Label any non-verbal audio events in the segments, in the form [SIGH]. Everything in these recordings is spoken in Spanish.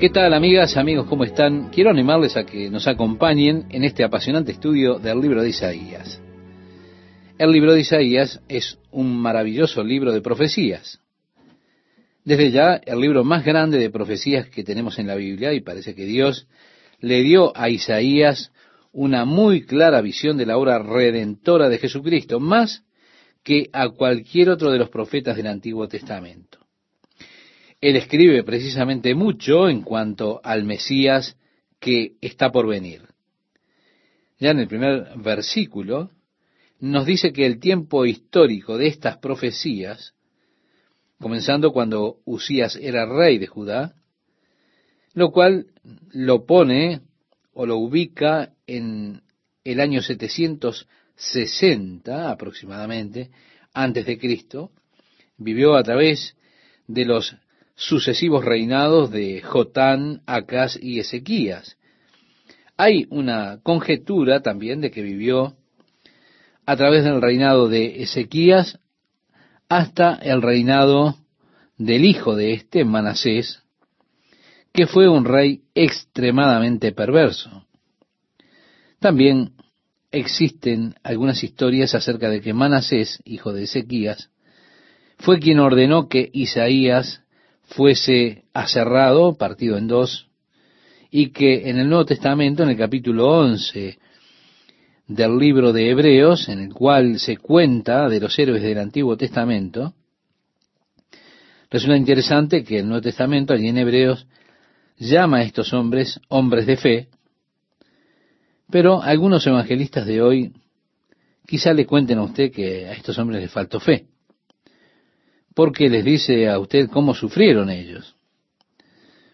¿Qué tal amigas, amigos, cómo están? Quiero animarles a que nos acompañen en este apasionante estudio del libro de Isaías. El libro de Isaías es un maravilloso libro de profecías. Desde ya, el libro más grande de profecías que tenemos en la Biblia, y parece que Dios le dio a Isaías una muy clara visión de la obra redentora de Jesucristo, más que a cualquier otro de los profetas del Antiguo Testamento. Él escribe precisamente mucho en cuanto al Mesías que está por venir. Ya en el primer versículo nos dice que el tiempo histórico de estas profecías, comenzando cuando Usías era rey de Judá, lo cual lo pone o lo ubica en el año 760 aproximadamente, antes de Cristo, vivió a través de los sucesivos reinados de Jotán, Acaz y Ezequías. Hay una conjetura también de que vivió a través del reinado de Ezequías hasta el reinado del hijo de este, Manasés, que fue un rey extremadamente perverso. También existen algunas historias acerca de que Manasés, hijo de Ezequías, fue quien ordenó que Isaías fuese aserrado, partido en dos, y que en el Nuevo Testamento, en el capítulo 11 del libro de Hebreos, en el cual se cuenta de los héroes del Antiguo Testamento, resulta interesante que el Nuevo Testamento, allí en Hebreos, llama a estos hombres hombres de fe, pero algunos evangelistas de hoy quizá le cuenten a usted que a estos hombres les faltó fe porque les dice a usted cómo sufrieron ellos.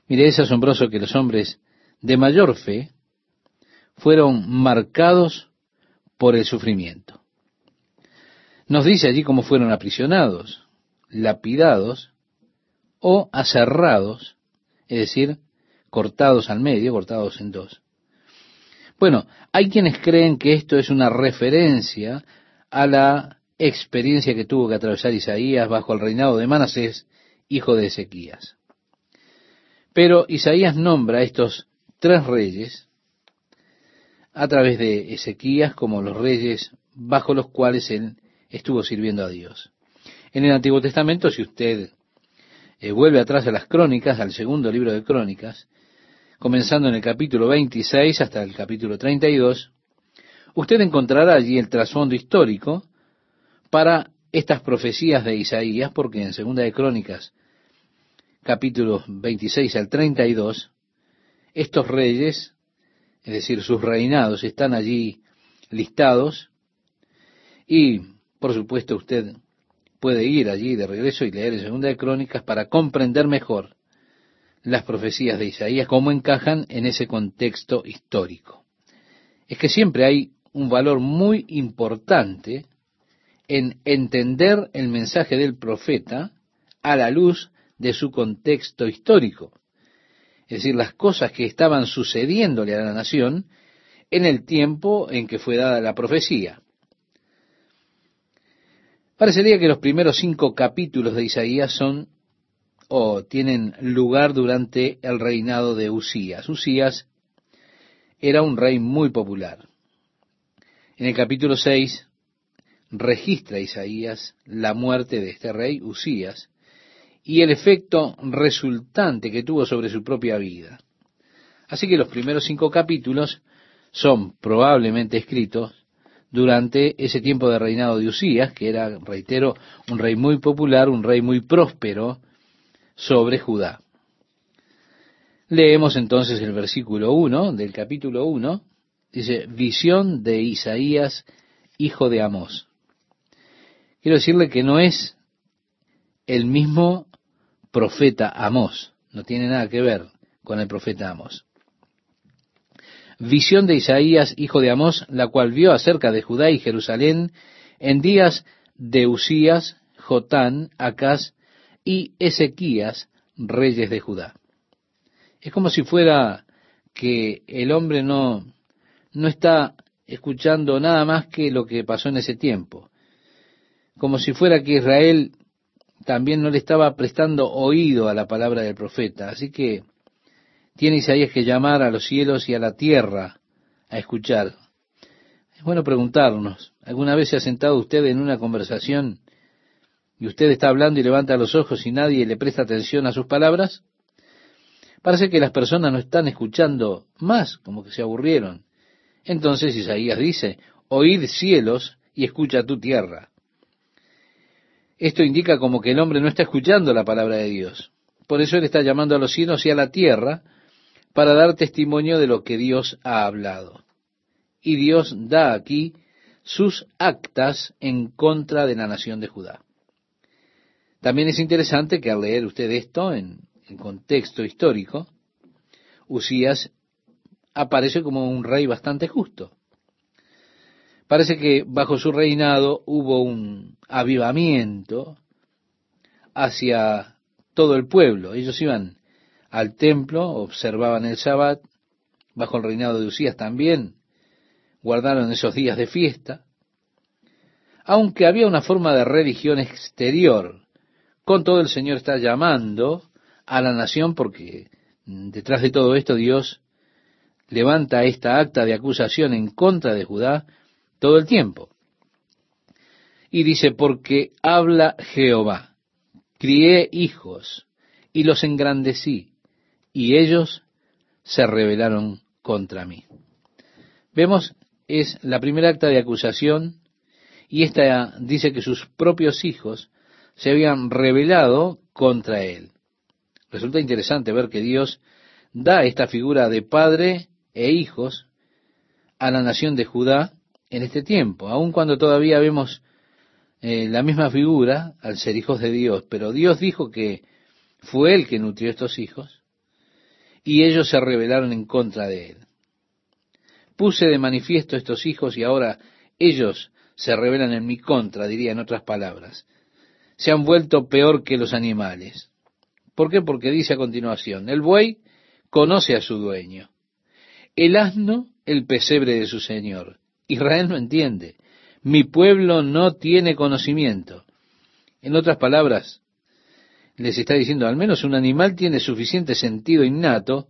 Mire, es asombroso que los hombres de mayor fe fueron marcados por el sufrimiento. Nos dice allí cómo fueron aprisionados, lapidados o aserrados, es decir, cortados al medio, cortados en dos. Bueno, hay quienes creen que esto es una referencia a la experiencia que tuvo que atravesar Isaías bajo el reinado de Manasés, hijo de Ezequías. Pero Isaías nombra a estos tres reyes a través de Ezequías como los reyes bajo los cuales él estuvo sirviendo a Dios. En el Antiguo Testamento, si usted eh, vuelve atrás a las crónicas, al segundo libro de crónicas, comenzando en el capítulo 26 hasta el capítulo 32, usted encontrará allí el trasfondo histórico para estas profecías de Isaías, porque en Segunda de Crónicas, capítulos 26 al 32, estos reyes, es decir, sus reinados, están allí listados y, por supuesto, usted puede ir allí de regreso y leer en Segunda de Crónicas para comprender mejor las profecías de Isaías, cómo encajan en ese contexto histórico. Es que siempre hay un valor muy importante en entender el mensaje del profeta a la luz de su contexto histórico. Es decir, las cosas que estaban sucediéndole a la nación en el tiempo en que fue dada la profecía. Parecería que los primeros cinco capítulos de Isaías son o tienen lugar durante el reinado de Usías. Usías era un rey muy popular. En el capítulo 6 registra Isaías la muerte de este rey Usías y el efecto resultante que tuvo sobre su propia vida. Así que los primeros cinco capítulos son probablemente escritos durante ese tiempo de reinado de Usías, que era, reitero, un rey muy popular, un rey muy próspero sobre Judá. Leemos entonces el versículo 1 del capítulo 1, dice, visión de Isaías, hijo de Amós. Quiero decirle que no es el mismo profeta Amós, no tiene nada que ver con el profeta Amós. Visión de Isaías, hijo de Amós, la cual vio acerca de Judá y Jerusalén en días de Usías, Jotán, Acaz y Ezequías, reyes de Judá. Es como si fuera que el hombre no, no está escuchando nada más que lo que pasó en ese tiempo como si fuera que Israel también no le estaba prestando oído a la palabra del profeta. Así que Tiene Isaías que llamar a los cielos y a la tierra a escuchar. Es bueno preguntarnos, ¿alguna vez se ha sentado usted en una conversación y usted está hablando y levanta los ojos y nadie le presta atención a sus palabras? Parece que las personas no están escuchando más, como que se aburrieron. Entonces Isaías dice, oíd cielos y escucha tu tierra. Esto indica como que el hombre no está escuchando la palabra de Dios. Por eso él está llamando a los cielos y a la tierra para dar testimonio de lo que Dios ha hablado. Y Dios da aquí sus actas en contra de la nación de Judá. También es interesante que al leer usted esto en, contexto histórico, Usías aparece como un rey bastante justo. Parece que bajo su reinado hubo un avivamiento hacia todo el pueblo. Ellos iban al templo, observaban el Sabbat, bajo el reinado de Usías también, guardaron esos días de fiesta, aunque había una forma de religión exterior. Con todo el Señor está llamando a la nación porque detrás de todo esto Dios levanta esta acta de acusación en contra de Judá todo el tiempo. Y dice, porque habla Jehová, crié hijos y los engrandecí, y ellos se rebelaron contra mí. Vemos, es la primera acta de acusación, y esta dice que sus propios hijos se habían rebelado contra él. Resulta interesante ver que Dios da esta figura de padre e hijos a la nación de Judá en este tiempo, aun cuando todavía vemos eh, la misma figura al ser hijos de Dios, pero Dios dijo que fue Él que nutrió estos hijos y ellos se rebelaron en contra de Él. Puse de manifiesto estos hijos y ahora ellos se rebelan en mi contra, diría en otras palabras. Se han vuelto peor que los animales. ¿Por qué? Porque dice a continuación, el buey conoce a su dueño, el asno el pesebre de su señor, Israel no entiende. Mi pueblo no tiene conocimiento. En otras palabras, les está diciendo, al menos un animal tiene suficiente sentido innato.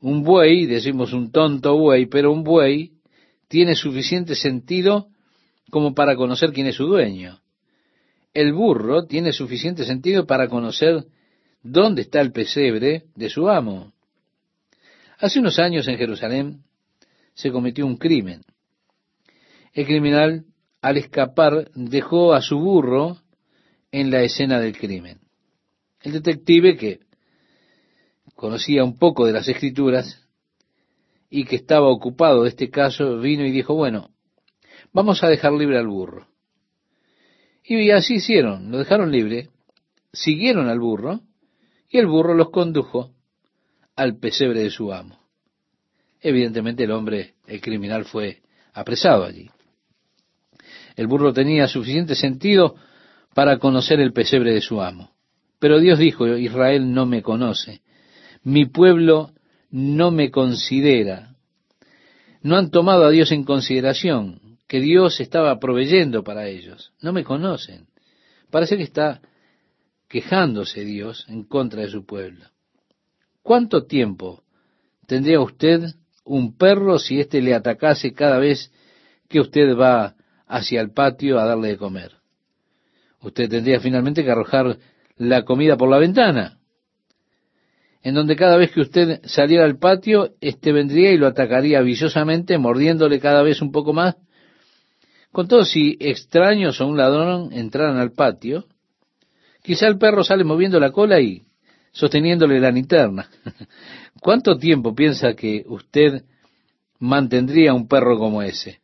Un buey, decimos un tonto buey, pero un buey tiene suficiente sentido como para conocer quién es su dueño. El burro tiene suficiente sentido para conocer dónde está el pesebre de su amo. Hace unos años en Jerusalén se cometió un crimen. El criminal, al escapar, dejó a su burro en la escena del crimen. El detective, que conocía un poco de las escrituras y que estaba ocupado de este caso, vino y dijo, bueno, vamos a dejar libre al burro. Y así hicieron, lo dejaron libre, siguieron al burro y el burro los condujo al pesebre de su amo. Evidentemente el hombre, el criminal, fue apresado allí. El burro tenía suficiente sentido para conocer el pesebre de su amo. Pero Dios dijo, Israel no me conoce, mi pueblo no me considera. No han tomado a Dios en consideración, que Dios estaba proveyendo para ellos. No me conocen. Parece que está quejándose Dios en contra de su pueblo. ¿Cuánto tiempo tendría usted un perro si éste le atacase cada vez que usted va hacia el patio a darle de comer. Usted tendría finalmente que arrojar la comida por la ventana, en donde cada vez que usted saliera al patio, éste vendría y lo atacaría viciosamente, mordiéndole cada vez un poco más. Con todo, si extraños o un ladrón entraran al patio, quizá el perro sale moviendo la cola y sosteniéndole la linterna. [LAUGHS] ¿Cuánto tiempo piensa que usted mantendría un perro como ese?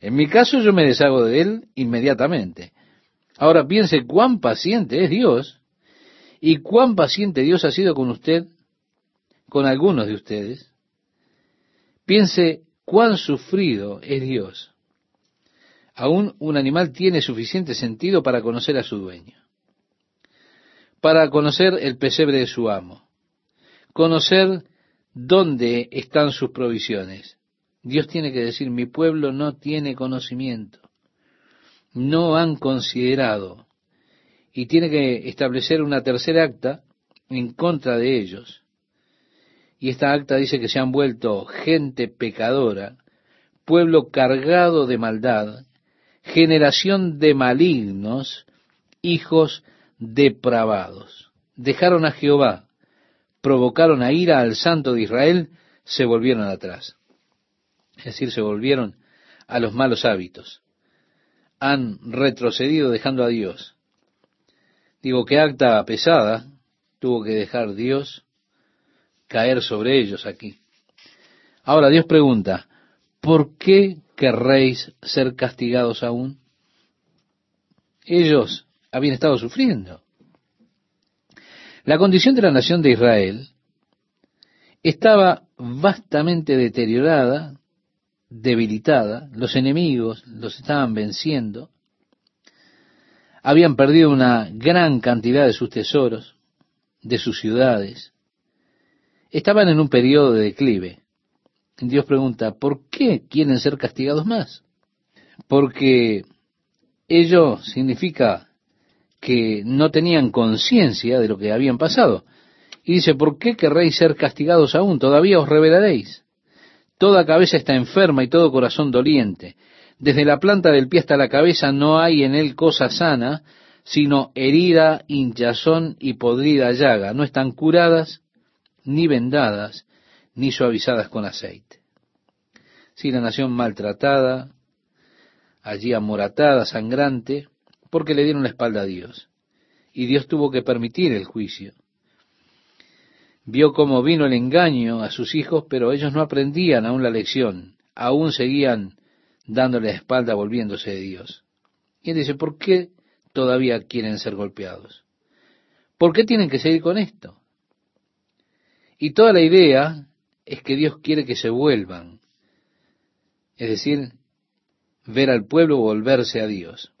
En mi caso yo me deshago de él inmediatamente. Ahora piense cuán paciente es Dios y cuán paciente Dios ha sido con usted, con algunos de ustedes. Piense cuán sufrido es Dios. Aún un animal tiene suficiente sentido para conocer a su dueño para conocer el pesebre de su amo, conocer dónde están sus provisiones. Dios tiene que decir, mi pueblo no tiene conocimiento, no han considerado, y tiene que establecer una tercera acta en contra de ellos. Y esta acta dice que se han vuelto gente pecadora, pueblo cargado de maldad, generación de malignos, hijos depravados. Dejaron a Jehová, provocaron a ira al santo de Israel, se volvieron atrás. Decir, se volvieron a los malos hábitos. Han retrocedido dejando a Dios. Digo que acta pesada tuvo que dejar Dios caer sobre ellos aquí. Ahora Dios pregunta, ¿por qué querréis ser castigados aún? Ellos habían estado sufriendo. La condición de la nación de Israel estaba vastamente deteriorada, debilitada, los enemigos los estaban venciendo, habían perdido una gran cantidad de sus tesoros, de sus ciudades, estaban en un periodo de declive. Dios pregunta, ¿por qué quieren ser castigados más? Porque ello significa que no tenían conciencia de lo que habían pasado. Y dice, ¿por qué querréis ser castigados aún? Todavía os revelaréis. Toda cabeza está enferma y todo corazón doliente. Desde la planta del pie hasta la cabeza no hay en él cosa sana, sino herida, hinchazón y podrida llaga. No están curadas, ni vendadas, ni suavizadas con aceite. Si la nación maltratada, allí amoratada, sangrante, porque le dieron la espalda a Dios. Y Dios tuvo que permitir el juicio. Vio cómo vino el engaño a sus hijos, pero ellos no aprendían aún la lección, aún seguían dándole la espalda volviéndose de Dios. Y él dice, ¿por qué todavía quieren ser golpeados? ¿Por qué tienen que seguir con esto? Y toda la idea es que Dios quiere que se vuelvan. Es decir, ver al pueblo volverse a Dios.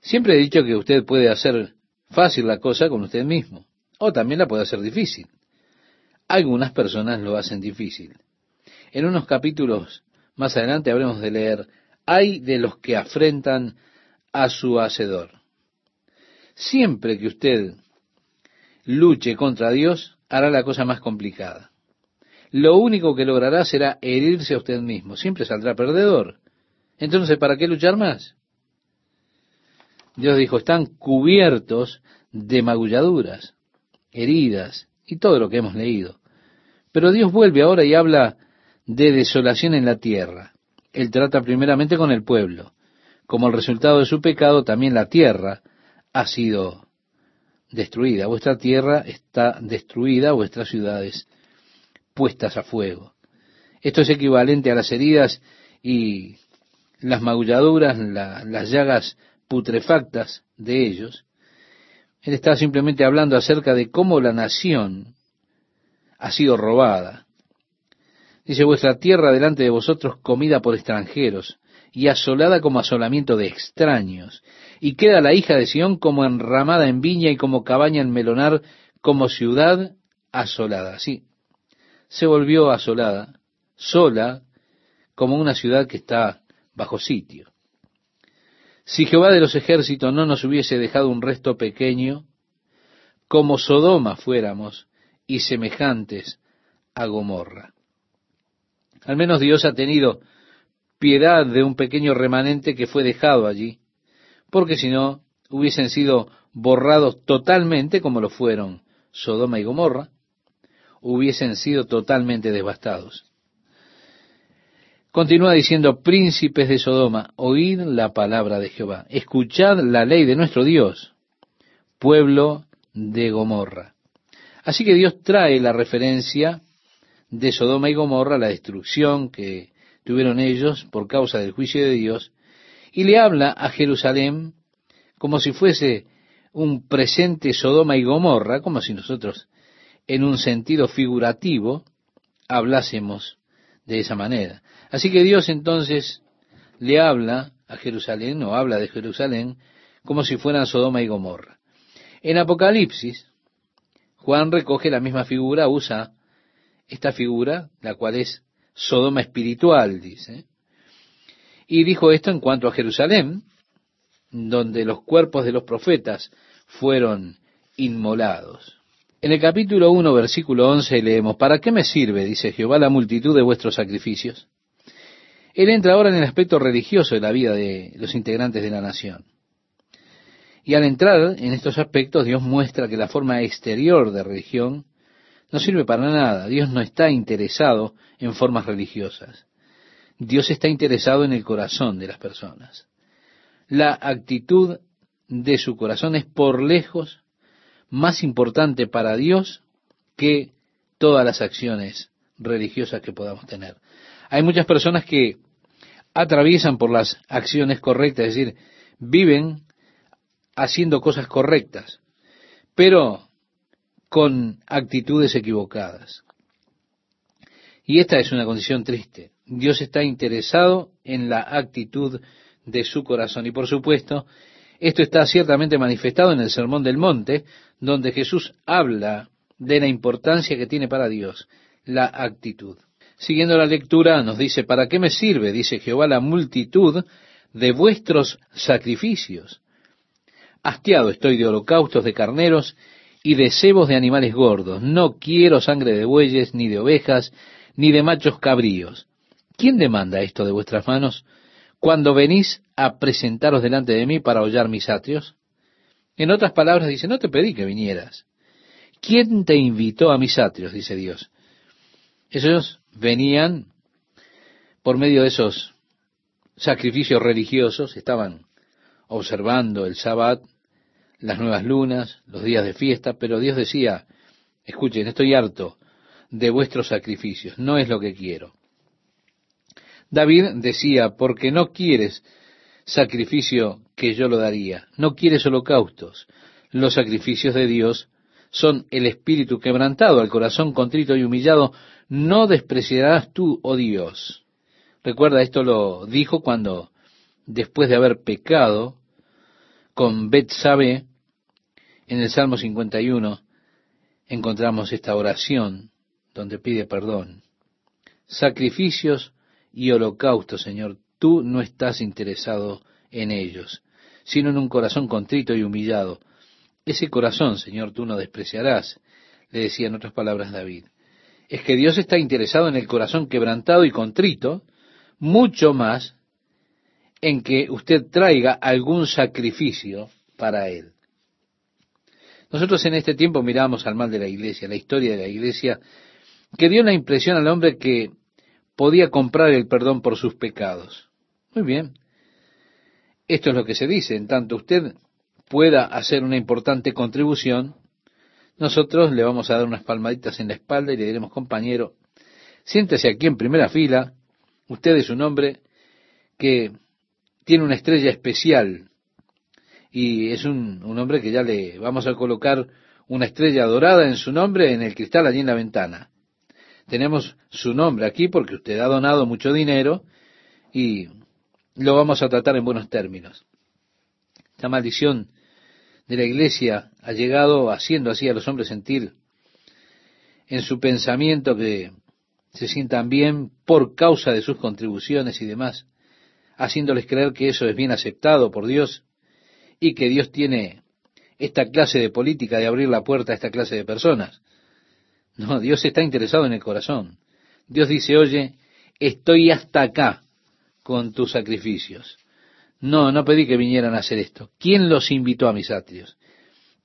Siempre he dicho que usted puede hacer fácil la cosa con usted mismo, o también la puede hacer difícil. Algunas personas lo hacen difícil. En unos capítulos más adelante habremos de leer, hay de los que afrentan a su hacedor. Siempre que usted luche contra Dios, hará la cosa más complicada. Lo único que logrará será herirse a usted mismo. Siempre saldrá perdedor. Entonces, ¿para qué luchar más? Dios dijo, están cubiertos de magulladuras, heridas y todo lo que hemos leído. Pero Dios vuelve ahora y habla de desolación en la tierra. Él trata primeramente con el pueblo. Como el resultado de su pecado, también la tierra ha sido destruida, vuestra tierra está destruida, vuestras ciudades puestas a fuego. Esto es equivalente a las heridas y las magulladuras, las llagas putrefactas de ellos. Él está simplemente hablando acerca de cómo la nación ha sido robada. Dice, vuestra tierra delante de vosotros comida por extranjeros y asolada como asolamiento de extraños y queda la hija de Sión como enramada en viña y como cabaña en melonar, como ciudad asolada. Sí, se volvió asolada, sola, como una ciudad que está bajo sitio. Si Jehová de los ejércitos no nos hubiese dejado un resto pequeño, como Sodoma fuéramos y semejantes a Gomorra. Al menos Dios ha tenido piedad de un pequeño remanente que fue dejado allí, porque si no, hubiesen sido borrados totalmente como lo fueron Sodoma y Gomorra, hubiesen sido totalmente devastados. Continúa diciendo, príncipes de Sodoma, oíd la palabra de Jehová, escuchad la ley de nuestro Dios, pueblo de Gomorra. Así que Dios trae la referencia de Sodoma y Gomorra, la destrucción que tuvieron ellos por causa del juicio de Dios, y le habla a Jerusalén como si fuese un presente Sodoma y Gomorra, como si nosotros, en un sentido figurativo, hablásemos de esa manera. Así que Dios entonces le habla a Jerusalén, o habla de Jerusalén, como si fueran Sodoma y Gomorra. En Apocalipsis, Juan recoge la misma figura, usa esta figura, la cual es Sodoma espiritual, dice. Y dijo esto en cuanto a Jerusalén, donde los cuerpos de los profetas fueron inmolados. En el capítulo 1, versículo 11 leemos, ¿para qué me sirve, dice Jehová, la multitud de vuestros sacrificios? Él entra ahora en el aspecto religioso de la vida de los integrantes de la nación. Y al entrar en estos aspectos, Dios muestra que la forma exterior de religión no sirve para nada. Dios no está interesado en formas religiosas. Dios está interesado en el corazón de las personas. La actitud de su corazón es por lejos más importante para Dios que todas las acciones religiosas que podamos tener. Hay muchas personas que atraviesan por las acciones correctas, es decir, viven haciendo cosas correctas, pero con actitudes equivocadas. Y esta es una condición triste. Dios está interesado en la actitud de su corazón. Y por supuesto, esto está ciertamente manifestado en el Sermón del Monte, donde Jesús habla de la importancia que tiene para Dios la actitud. Siguiendo la lectura, nos dice, ¿para qué me sirve, dice Jehová, la multitud de vuestros sacrificios? Hastiado estoy de holocaustos de carneros y de cebos de animales gordos. No quiero sangre de bueyes, ni de ovejas, ni de machos cabríos. ¿Quién demanda esto de vuestras manos cuando venís a presentaros delante de mí para hollar mis atrios? En otras palabras dice, no te pedí que vinieras. ¿Quién te invitó a mis atrios? dice Dios. Ellos venían por medio de esos sacrificios religiosos, estaban observando el sábado, las nuevas lunas, los días de fiesta, pero Dios decía, escuchen, estoy harto de vuestros sacrificios, no es lo que quiero. David decía, porque no quieres sacrificio que yo lo daría, no quieres holocaustos. Los sacrificios de Dios son el espíritu quebrantado, al corazón contrito y humillado, no despreciarás tú, oh Dios. Recuerda, esto lo dijo cuando, después de haber pecado con Betsabe, en el Salmo 51, encontramos esta oración donde pide perdón. Sacrificios y holocaustos, Señor, tú no estás interesado en ellos, sino en un corazón contrito y humillado. Ese corazón, Señor, tú no despreciarás, le decía en otras palabras David es que Dios está interesado en el corazón quebrantado y contrito, mucho más en que usted traiga algún sacrificio para Él. Nosotros en este tiempo miramos al mal de la iglesia, la historia de la iglesia, que dio la impresión al hombre que podía comprar el perdón por sus pecados. Muy bien. Esto es lo que se dice. En tanto usted pueda hacer una importante contribución, nosotros le vamos a dar unas palmaditas en la espalda y le diremos, compañero, siéntese aquí en primera fila, usted es un hombre que tiene una estrella especial y es un, un, hombre que ya le vamos a colocar una estrella dorada en su nombre en el cristal allí en la ventana. Tenemos su nombre aquí porque usted ha donado mucho dinero y lo vamos a tratar en buenos términos. Esta maldición de la iglesia ha llegado haciendo así a los hombres sentir en su pensamiento que se sientan bien por causa de sus contribuciones y demás, haciéndoles creer que eso es bien aceptado por Dios y que Dios tiene esta clase de política de abrir la puerta a esta clase de personas. No, Dios está interesado en el corazón. Dios dice, oye, estoy hasta acá con tus sacrificios. No, no pedí que vinieran a hacer esto. ¿Quién los invitó a mis atrios?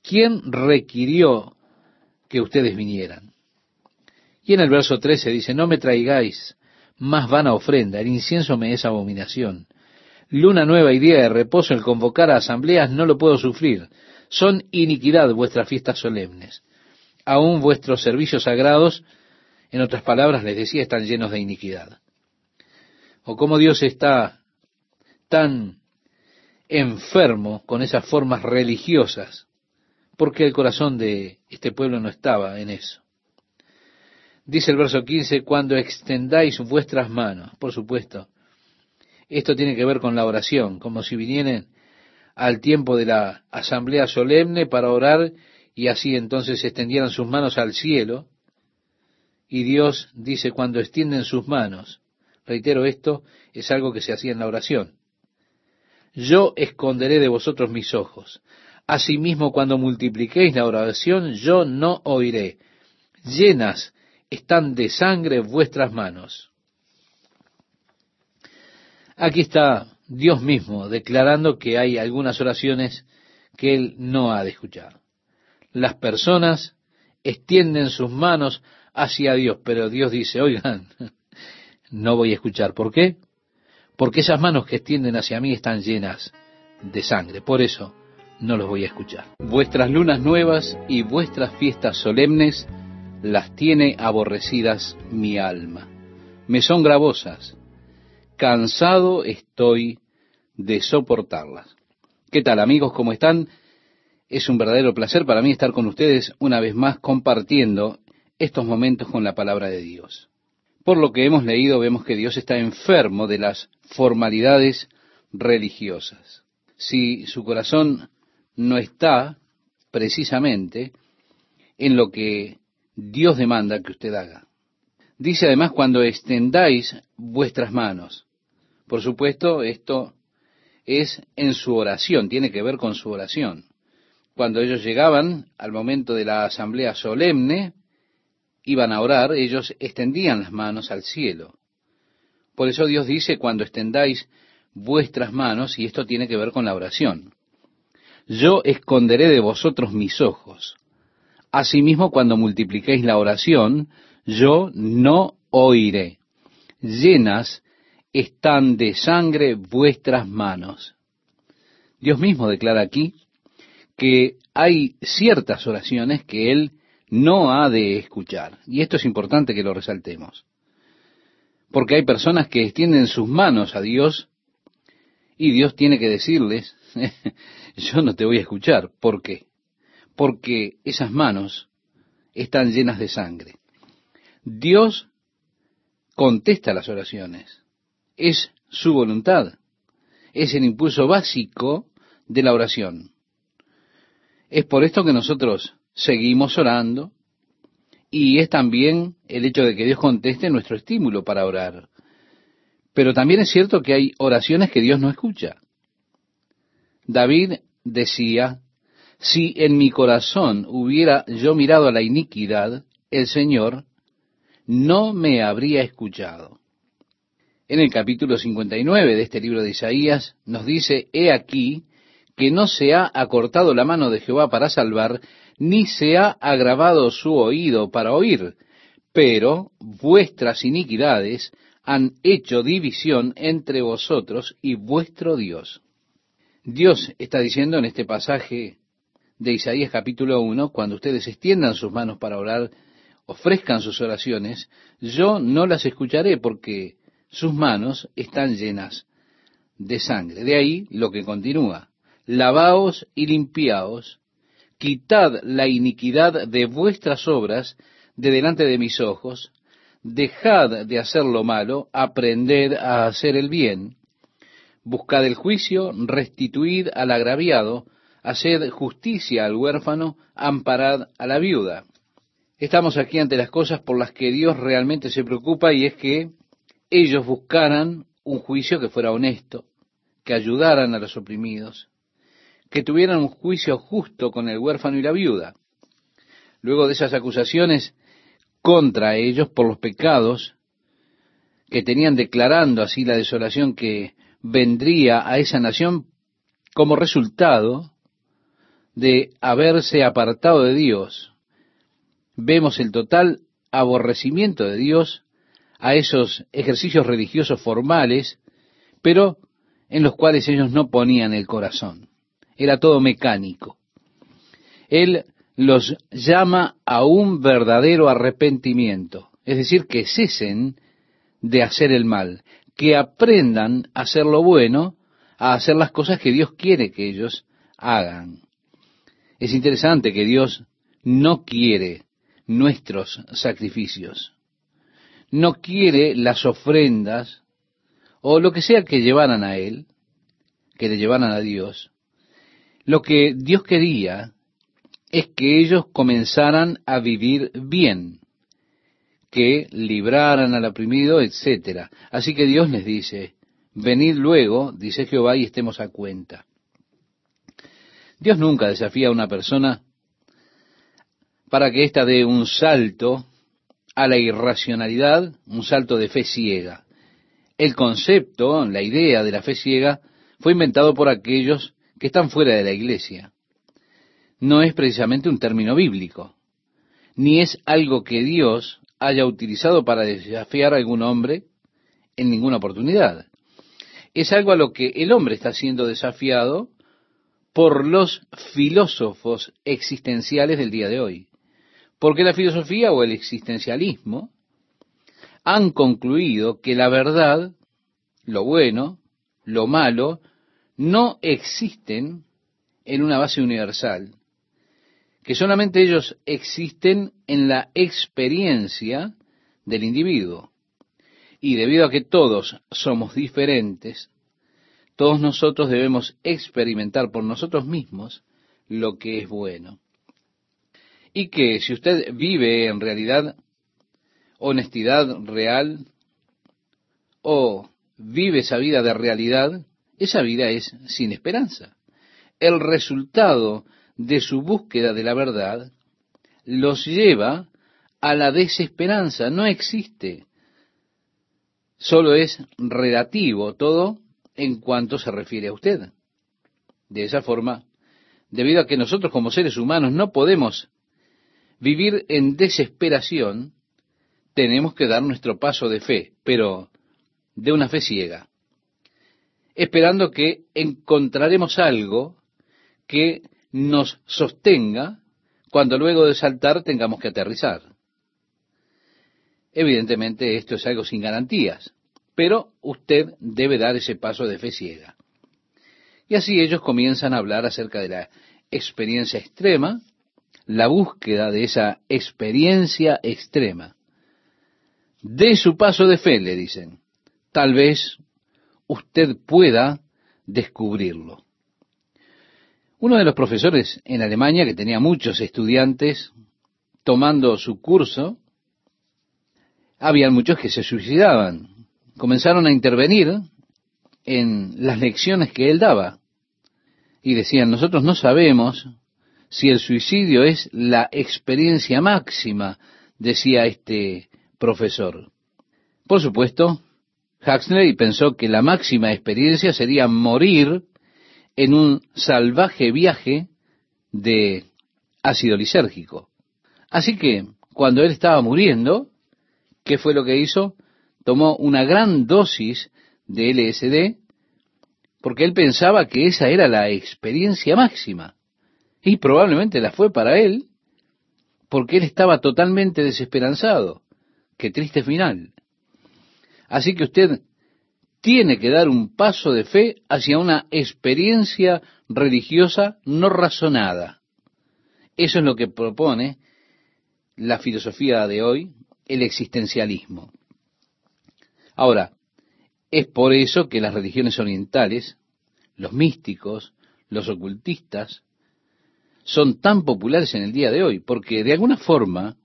¿Quién requirió que ustedes vinieran? Y en el verso 13 dice, no me traigáis más vana ofrenda, el incienso me es abominación. Luna nueva y día de reposo, el convocar a asambleas no lo puedo sufrir. Son iniquidad vuestras fiestas solemnes. Aún vuestros servicios sagrados, en otras palabras les decía, están llenos de iniquidad. O cómo Dios está tan enfermo con esas formas religiosas, porque el corazón de este pueblo no estaba en eso. Dice el verso 15, cuando extendáis vuestras manos, por supuesto, esto tiene que ver con la oración, como si vinieran al tiempo de la asamblea solemne para orar y así entonces extendieran sus manos al cielo. Y Dios dice, cuando extienden sus manos, reitero esto, es algo que se hacía en la oración yo esconderé de vosotros mis ojos. Asimismo, cuando multipliquéis la oración, yo no oiré. Llenas están de sangre vuestras manos. Aquí está Dios mismo declarando que hay algunas oraciones que Él no ha de escuchar. Las personas extienden sus manos hacia Dios, pero Dios dice, oigan, [LAUGHS] no voy a escuchar. ¿Por qué? Porque esas manos que extienden hacia mí están llenas de sangre. Por eso no los voy a escuchar. Vuestras lunas nuevas y vuestras fiestas solemnes las tiene aborrecidas mi alma. Me son gravosas. Cansado estoy de soportarlas. ¿Qué tal amigos? ¿Cómo están? Es un verdadero placer para mí estar con ustedes una vez más compartiendo estos momentos con la palabra de Dios. Por lo que hemos leído vemos que Dios está enfermo de las formalidades religiosas. Si su corazón no está precisamente en lo que Dios demanda que usted haga. Dice además cuando extendáis vuestras manos. Por supuesto, esto es en su oración, tiene que ver con su oración. Cuando ellos llegaban al momento de la asamblea solemne, iban a orar, ellos extendían las manos al cielo. Por eso Dios dice, cuando extendáis vuestras manos, y esto tiene que ver con la oración, yo esconderé de vosotros mis ojos. Asimismo, cuando multipliquéis la oración, yo no oiré. Llenas están de sangre vuestras manos. Dios mismo declara aquí que hay ciertas oraciones que Él no ha de escuchar. Y esto es importante que lo resaltemos. Porque hay personas que extienden sus manos a Dios y Dios tiene que decirles, [LAUGHS] yo no te voy a escuchar. ¿Por qué? Porque esas manos están llenas de sangre. Dios contesta las oraciones es su voluntad. Es el impulso básico de la oración. Es por esto que nosotros seguimos orando y es también el hecho de que Dios conteste nuestro estímulo para orar. Pero también es cierto que hay oraciones que Dios no escucha. David decía, si en mi corazón hubiera yo mirado a la iniquidad, el Señor no me habría escuchado. En el capítulo 59 de este libro de Isaías nos dice, He aquí que no se ha acortado la mano de Jehová para salvar, ni se ha agravado su oído para oír, pero vuestras iniquidades han hecho división entre vosotros y vuestro Dios. Dios está diciendo en este pasaje de Isaías capítulo 1, cuando ustedes extiendan sus manos para orar, ofrezcan sus oraciones, yo no las escucharé porque sus manos están llenas de sangre. De ahí lo que continúa. Lavaos y limpiaos, quitad la iniquidad de vuestras obras de delante de mis ojos, dejad de hacer lo malo, aprended a hacer el bien, buscad el juicio, restituid al agraviado, haced justicia al huérfano, amparad a la viuda. Estamos aquí ante las cosas por las que Dios realmente se preocupa y es que ellos buscaran un juicio que fuera honesto, que ayudaran a los oprimidos, que tuvieran un juicio justo con el huérfano y la viuda. Luego de esas acusaciones contra ellos por los pecados que tenían declarando así la desolación que vendría a esa nación como resultado de haberse apartado de Dios. Vemos el total aborrecimiento de Dios a esos ejercicios religiosos formales, pero en los cuales ellos no ponían el corazón. Era todo mecánico. Él los llama a un verdadero arrepentimiento, es decir, que cesen de hacer el mal, que aprendan a hacer lo bueno, a hacer las cosas que Dios quiere que ellos hagan. Es interesante que Dios no quiere nuestros sacrificios no quiere las ofrendas o lo que sea que llevaran a Él, que le llevaran a Dios. Lo que Dios quería es que ellos comenzaran a vivir bien, que libraran al oprimido, etcétera. Así que Dios les dice, venid luego, dice Jehová, y estemos a cuenta. Dios nunca desafía a una persona para que ésta dé un salto a la irracionalidad, un salto de fe ciega. El concepto, la idea de la fe ciega, fue inventado por aquellos que están fuera de la iglesia. No es precisamente un término bíblico, ni es algo que Dios haya utilizado para desafiar a algún hombre en ninguna oportunidad. Es algo a lo que el hombre está siendo desafiado por los filósofos existenciales del día de hoy. Porque la filosofía o el existencialismo han concluido que la verdad, lo bueno, lo malo, no existen en una base universal, que solamente ellos existen en la experiencia del individuo. Y debido a que todos somos diferentes, todos nosotros debemos experimentar por nosotros mismos lo que es bueno. Y que si usted vive en realidad honestidad real o vive esa vida de realidad, esa vida es sin esperanza. El resultado de su búsqueda de la verdad los lleva a la desesperanza. No existe. Solo es relativo todo en cuanto se refiere a usted. De esa forma, debido a que nosotros como seres humanos no podemos vivir en desesperación, tenemos que dar nuestro paso de fe, pero de una fe ciega, esperando que encontraremos algo que nos sostenga cuando luego de saltar tengamos que aterrizar. Evidentemente esto es algo sin garantías, pero usted debe dar ese paso de fe ciega. Y así ellos comienzan a hablar acerca de la experiencia extrema, la búsqueda de esa experiencia extrema. De su paso de fe, le dicen. Tal vez usted pueda descubrirlo. Uno de los profesores en Alemania, que tenía muchos estudiantes tomando su curso, habían muchos que se suicidaban. Comenzaron a intervenir en las lecciones que él daba. Y decían, nosotros no sabemos si el suicidio es la experiencia máxima, decía este profesor. Por supuesto, Huxley pensó que la máxima experiencia sería morir en un salvaje viaje de ácido lisérgico. Así que, cuando él estaba muriendo, ¿qué fue lo que hizo? Tomó una gran dosis de LSD porque él pensaba que esa era la experiencia máxima. Y probablemente la fue para él porque él estaba totalmente desesperanzado. Qué triste final. Así que usted tiene que dar un paso de fe hacia una experiencia religiosa no razonada. Eso es lo que propone la filosofía de hoy, el existencialismo. Ahora, es por eso que las religiones orientales, los místicos, los ocultistas, son tan populares en el día de hoy, porque de alguna forma,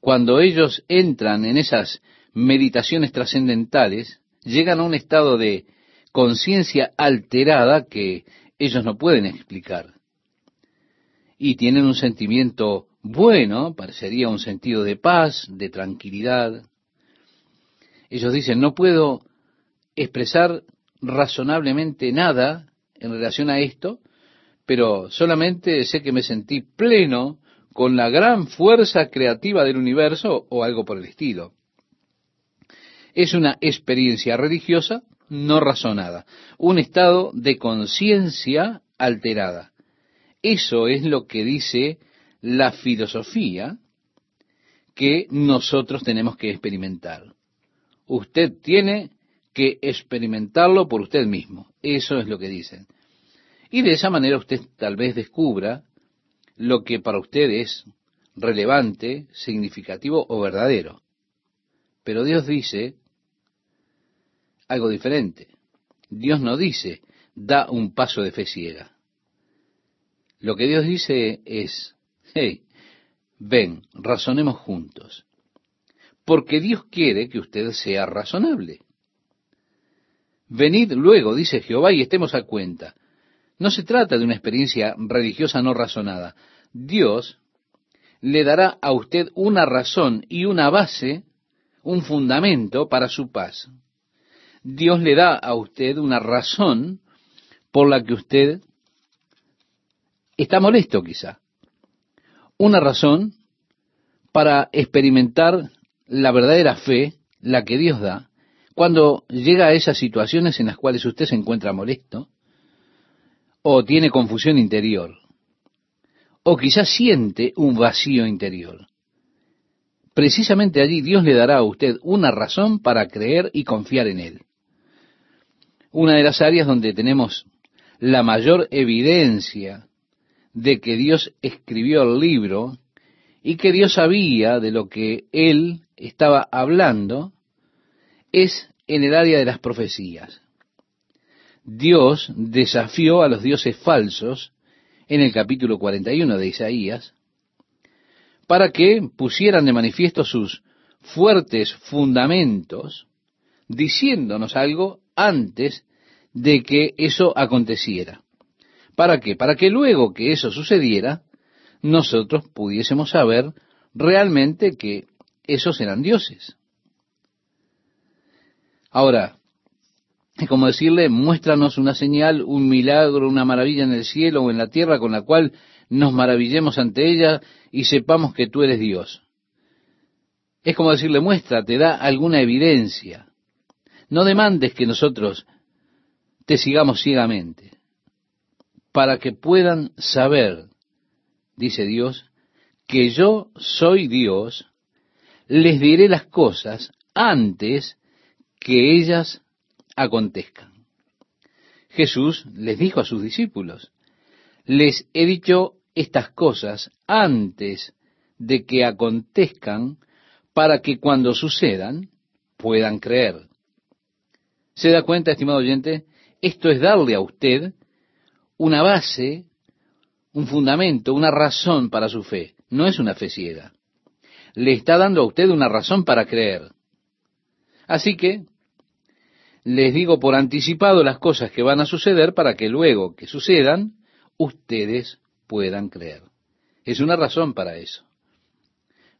cuando ellos entran en esas meditaciones trascendentales, llegan a un estado de conciencia alterada que ellos no pueden explicar. Y tienen un sentimiento bueno, parecería un sentido de paz, de tranquilidad. Ellos dicen, no puedo expresar razonablemente nada en relación a esto, pero solamente sé que me sentí pleno con la gran fuerza creativa del universo o algo por el estilo. Es una experiencia religiosa no razonada, un estado de conciencia alterada. Eso es lo que dice la filosofía que nosotros tenemos que experimentar. Usted tiene que experimentarlo por usted mismo. Eso es lo que dicen. Y de esa manera usted tal vez descubra lo que para usted es relevante, significativo o verdadero. Pero Dios dice algo diferente. Dios no dice, da un paso de fe ciega. Lo que Dios dice es, hey, ven, razonemos juntos. Porque Dios quiere que usted sea razonable. Venid luego, dice Jehová, y estemos a cuenta. No se trata de una experiencia religiosa no razonada. Dios le dará a usted una razón y una base, un fundamento para su paz. Dios le da a usted una razón por la que usted está molesto quizá. Una razón para experimentar la verdadera fe, la que Dios da, cuando llega a esas situaciones en las cuales usted se encuentra molesto, o tiene confusión interior, o quizás siente un vacío interior. Precisamente allí Dios le dará a usted una razón para creer y confiar en Él. Una de las áreas donde tenemos la mayor evidencia de que Dios escribió el libro y que Dios sabía de lo que Él estaba hablando es en el área de las profecías. Dios desafió a los dioses falsos en el capítulo 41 de Isaías para que pusieran de manifiesto sus fuertes fundamentos, diciéndonos algo antes de que eso aconteciera. ¿Para qué? Para que luego que eso sucediera, nosotros pudiésemos saber realmente que esos eran dioses. Ahora, es como decirle, muéstranos una señal, un milagro, una maravilla en el cielo o en la tierra con la cual nos maravillemos ante ella y sepamos que tú eres Dios. Es como decirle, muestra, te da alguna evidencia. No demandes que nosotros te sigamos ciegamente, para que puedan saber, dice Dios, que yo soy Dios, les diré las cosas antes que ellas acontezcan. Jesús les dijo a sus discípulos, les he dicho estas cosas antes de que acontezcan para que cuando sucedan puedan creer. ¿Se da cuenta, estimado oyente? Esto es darle a usted una base, un fundamento, una razón para su fe. No es una fe ciega. Le está dando a usted una razón para creer. Así que les digo por anticipado las cosas que van a suceder para que luego que sucedan, ustedes puedan creer. Es una razón para eso.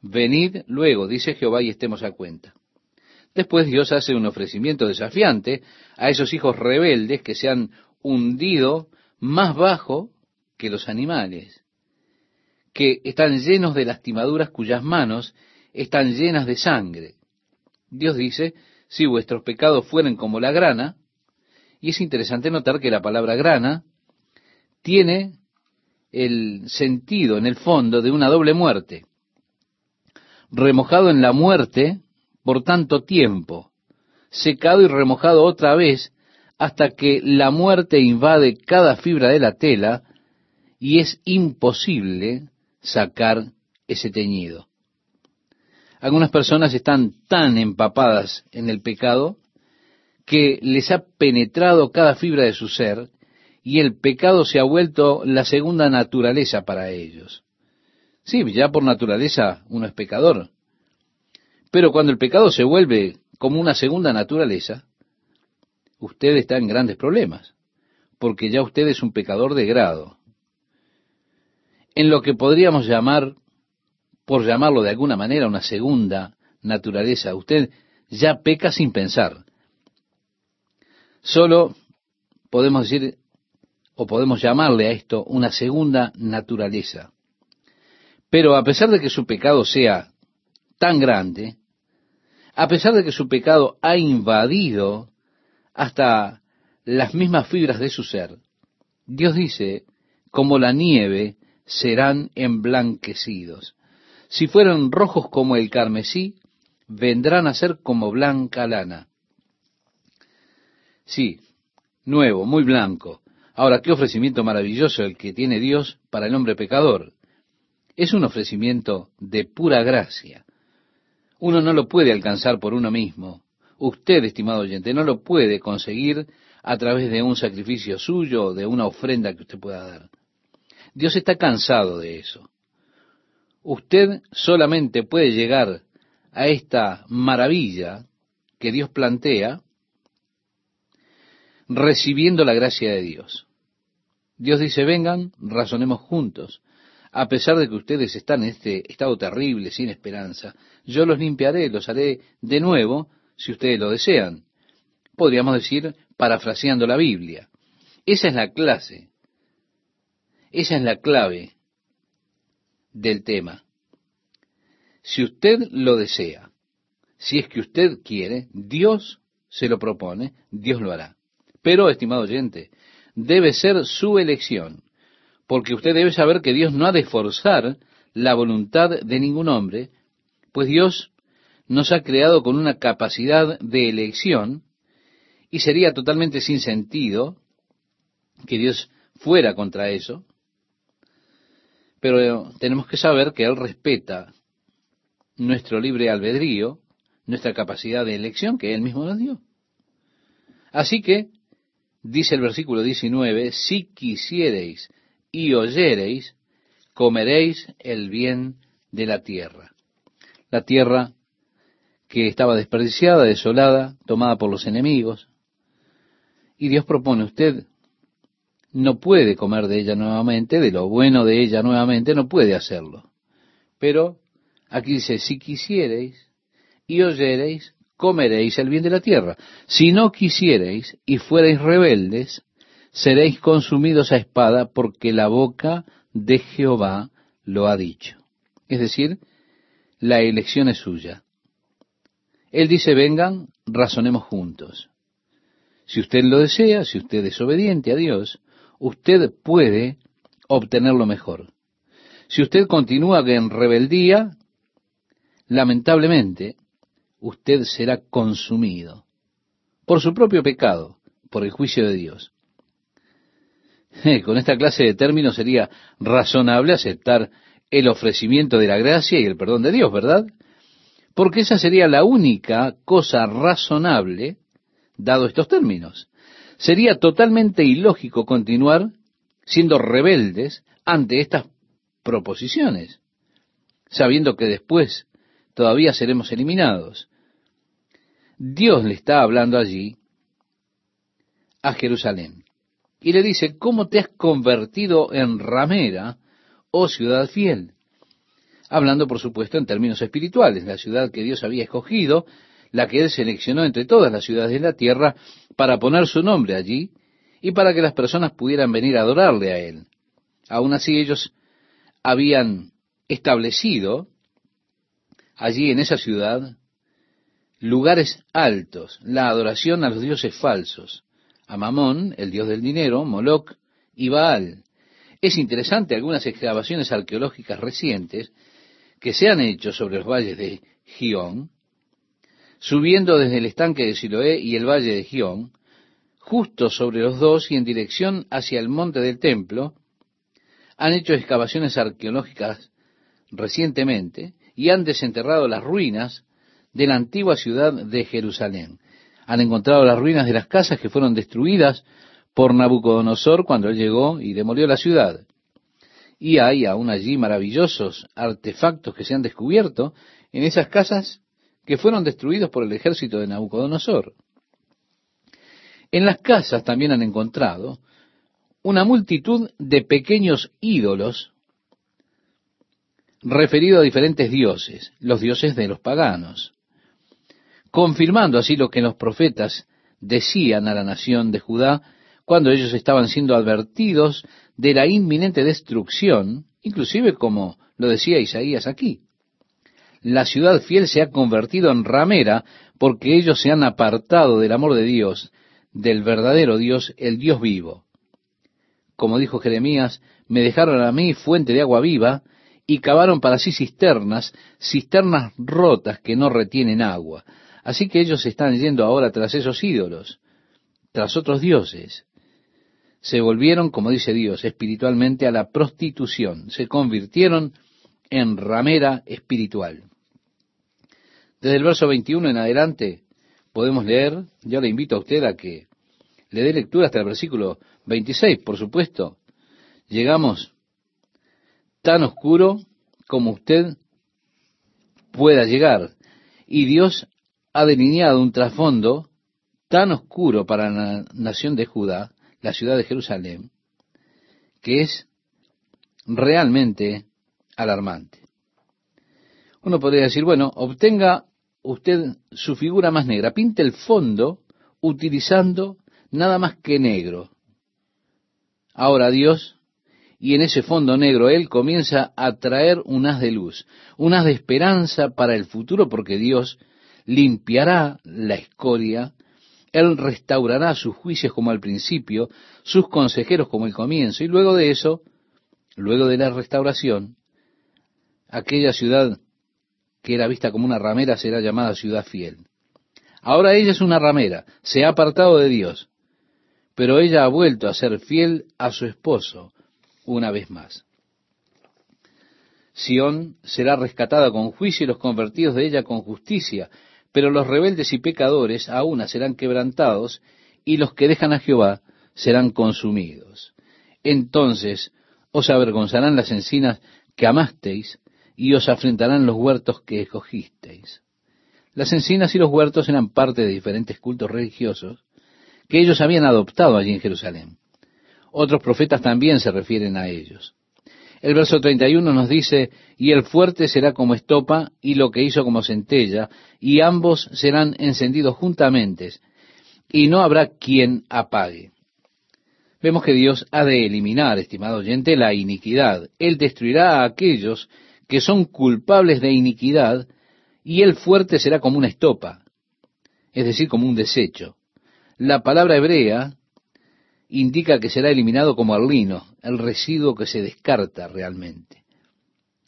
Venid luego, dice Jehová, y estemos a cuenta. Después Dios hace un ofrecimiento desafiante a esos hijos rebeldes que se han hundido más bajo que los animales, que están llenos de lastimaduras cuyas manos están llenas de sangre. Dios dice, si vuestros pecados fueren como la grana, y es interesante notar que la palabra grana tiene el sentido en el fondo de una doble muerte. Remojado en la muerte por tanto tiempo, secado y remojado otra vez hasta que la muerte invade cada fibra de la tela y es imposible sacar ese teñido. Algunas personas están tan empapadas en el pecado que les ha penetrado cada fibra de su ser y el pecado se ha vuelto la segunda naturaleza para ellos. Sí, ya por naturaleza uno es pecador, pero cuando el pecado se vuelve como una segunda naturaleza, usted está en grandes problemas, porque ya usted es un pecador de grado. En lo que podríamos llamar, por llamarlo de alguna manera, una segunda naturaleza, usted ya peca sin pensar. Solo podemos decir, o podemos llamarle a esto una segunda naturaleza. Pero a pesar de que su pecado sea tan grande, a pesar de que su pecado ha invadido hasta las mismas fibras de su ser, Dios dice, como la nieve serán emblanquecidos. Si fueran rojos como el carmesí, vendrán a ser como blanca lana. Sí, nuevo, muy blanco. Ahora, qué ofrecimiento maravilloso el que tiene Dios para el hombre pecador. Es un ofrecimiento de pura gracia. Uno no lo puede alcanzar por uno mismo. Usted, estimado oyente, no lo puede conseguir a través de un sacrificio suyo o de una ofrenda que usted pueda dar. Dios está cansado de eso. Usted solamente puede llegar a esta maravilla que Dios plantea recibiendo la gracia de Dios. Dios dice, vengan, razonemos juntos. A pesar de que ustedes están en este estado terrible, sin esperanza, yo los limpiaré, los haré de nuevo, si ustedes lo desean. Podríamos decir, parafraseando la Biblia. Esa es la clase. Esa es la clave del tema. Si usted lo desea, si es que usted quiere, Dios se lo propone, Dios lo hará. Pero, estimado oyente, debe ser su elección, porque usted debe saber que Dios no ha de forzar la voluntad de ningún hombre, pues Dios nos ha creado con una capacidad de elección y sería totalmente sin sentido que Dios fuera contra eso. Pero tenemos que saber que Él respeta nuestro libre albedrío, nuestra capacidad de elección que Él mismo nos dio. Así que, dice el versículo 19, si quisiereis y oyereis, comeréis el bien de la tierra. La tierra que estaba desperdiciada, desolada, tomada por los enemigos. Y Dios propone, usted no puede comer de ella nuevamente, de lo bueno de ella nuevamente, no puede hacerlo. Pero aquí dice, si quisiereis y oyereis, comeréis el bien de la tierra. Si no quisiereis y fuereis rebeldes, seréis consumidos a espada porque la boca de Jehová lo ha dicho. Es decir, la elección es suya. Él dice, vengan, razonemos juntos. Si usted lo desea, si usted es obediente a Dios, usted puede obtener lo mejor. Si usted continúa en rebeldía, lamentablemente, usted será consumido por su propio pecado, por el juicio de Dios. [LAUGHS] Con esta clase de términos sería razonable aceptar el ofrecimiento de la gracia y el perdón de Dios, ¿verdad? Porque esa sería la única cosa razonable, dado estos términos. Sería totalmente ilógico continuar siendo rebeldes ante estas proposiciones, sabiendo que después todavía seremos eliminados. Dios le está hablando allí a Jerusalén y le dice, ¿cómo te has convertido en ramera, oh ciudad fiel? Hablando, por supuesto, en términos espirituales, la ciudad que Dios había escogido la que él seleccionó entre todas las ciudades de la tierra para poner su nombre allí y para que las personas pudieran venir a adorarle a él. Aún así ellos habían establecido allí en esa ciudad lugares altos, la adoración a los dioses falsos, a Mamón, el dios del dinero, Moloch y Baal. Es interesante algunas excavaciones arqueológicas recientes que se han hecho sobre los valles de Gión, subiendo desde el estanque de Siloé y el valle de Gión, justo sobre los dos y en dirección hacia el monte del templo, han hecho excavaciones arqueológicas recientemente y han desenterrado las ruinas de la antigua ciudad de Jerusalén. Han encontrado las ruinas de las casas que fueron destruidas por Nabucodonosor cuando él llegó y demolió la ciudad. Y hay aún allí maravillosos artefactos que se han descubierto en esas casas que fueron destruidos por el ejército de Nabucodonosor. En las casas también han encontrado una multitud de pequeños ídolos referidos a diferentes dioses, los dioses de los paganos, confirmando así lo que los profetas decían a la nación de Judá cuando ellos estaban siendo advertidos de la inminente destrucción, inclusive como lo decía Isaías aquí la ciudad fiel se ha convertido en ramera porque ellos se han apartado del amor de Dios, del verdadero Dios, el Dios vivo. Como dijo Jeremías, me dejaron a mí fuente de agua viva y cavaron para sí cisternas, cisternas rotas que no retienen agua. Así que ellos están yendo ahora tras esos ídolos, tras otros dioses. Se volvieron, como dice Dios, espiritualmente a la prostitución, se convirtieron en ramera espiritual. Desde el verso 21 en adelante podemos leer, yo le invito a usted a que le dé lectura hasta el versículo 26, por supuesto. Llegamos tan oscuro como usted pueda llegar. Y Dios ha delineado un trasfondo tan oscuro para la nación de Judá, la ciudad de Jerusalén, que es realmente alarmante. Uno podría decir, bueno, obtenga usted su figura más negra, pinte el fondo utilizando nada más que negro. Ahora Dios, y en ese fondo negro Él comienza a traer un haz de luz, un haz de esperanza para el futuro, porque Dios limpiará la escoria, Él restaurará sus juicios como al principio, sus consejeros como el comienzo, y luego de eso, luego de la restauración, aquella ciudad que era vista como una ramera será llamada ciudad fiel. Ahora ella es una ramera, se ha apartado de Dios, pero ella ha vuelto a ser fiel a su esposo una vez más. Sión será rescatada con juicio y los convertidos de ella con justicia, pero los rebeldes y pecadores a una serán quebrantados y los que dejan a Jehová serán consumidos. Entonces os avergonzarán las encinas que amasteis y os afrentarán los huertos que escogisteis. Las encinas y los huertos eran parte de diferentes cultos religiosos que ellos habían adoptado allí en Jerusalén. Otros profetas también se refieren a ellos. El verso 31 nos dice, y el fuerte será como estopa, y lo que hizo como centella, y ambos serán encendidos juntamente, y no habrá quien apague. Vemos que Dios ha de eliminar, estimado oyente, la iniquidad. Él destruirá a aquellos que son culpables de iniquidad, y el fuerte será como una estopa, es decir, como un desecho. La palabra hebrea indica que será eliminado como el lino, el residuo que se descarta realmente.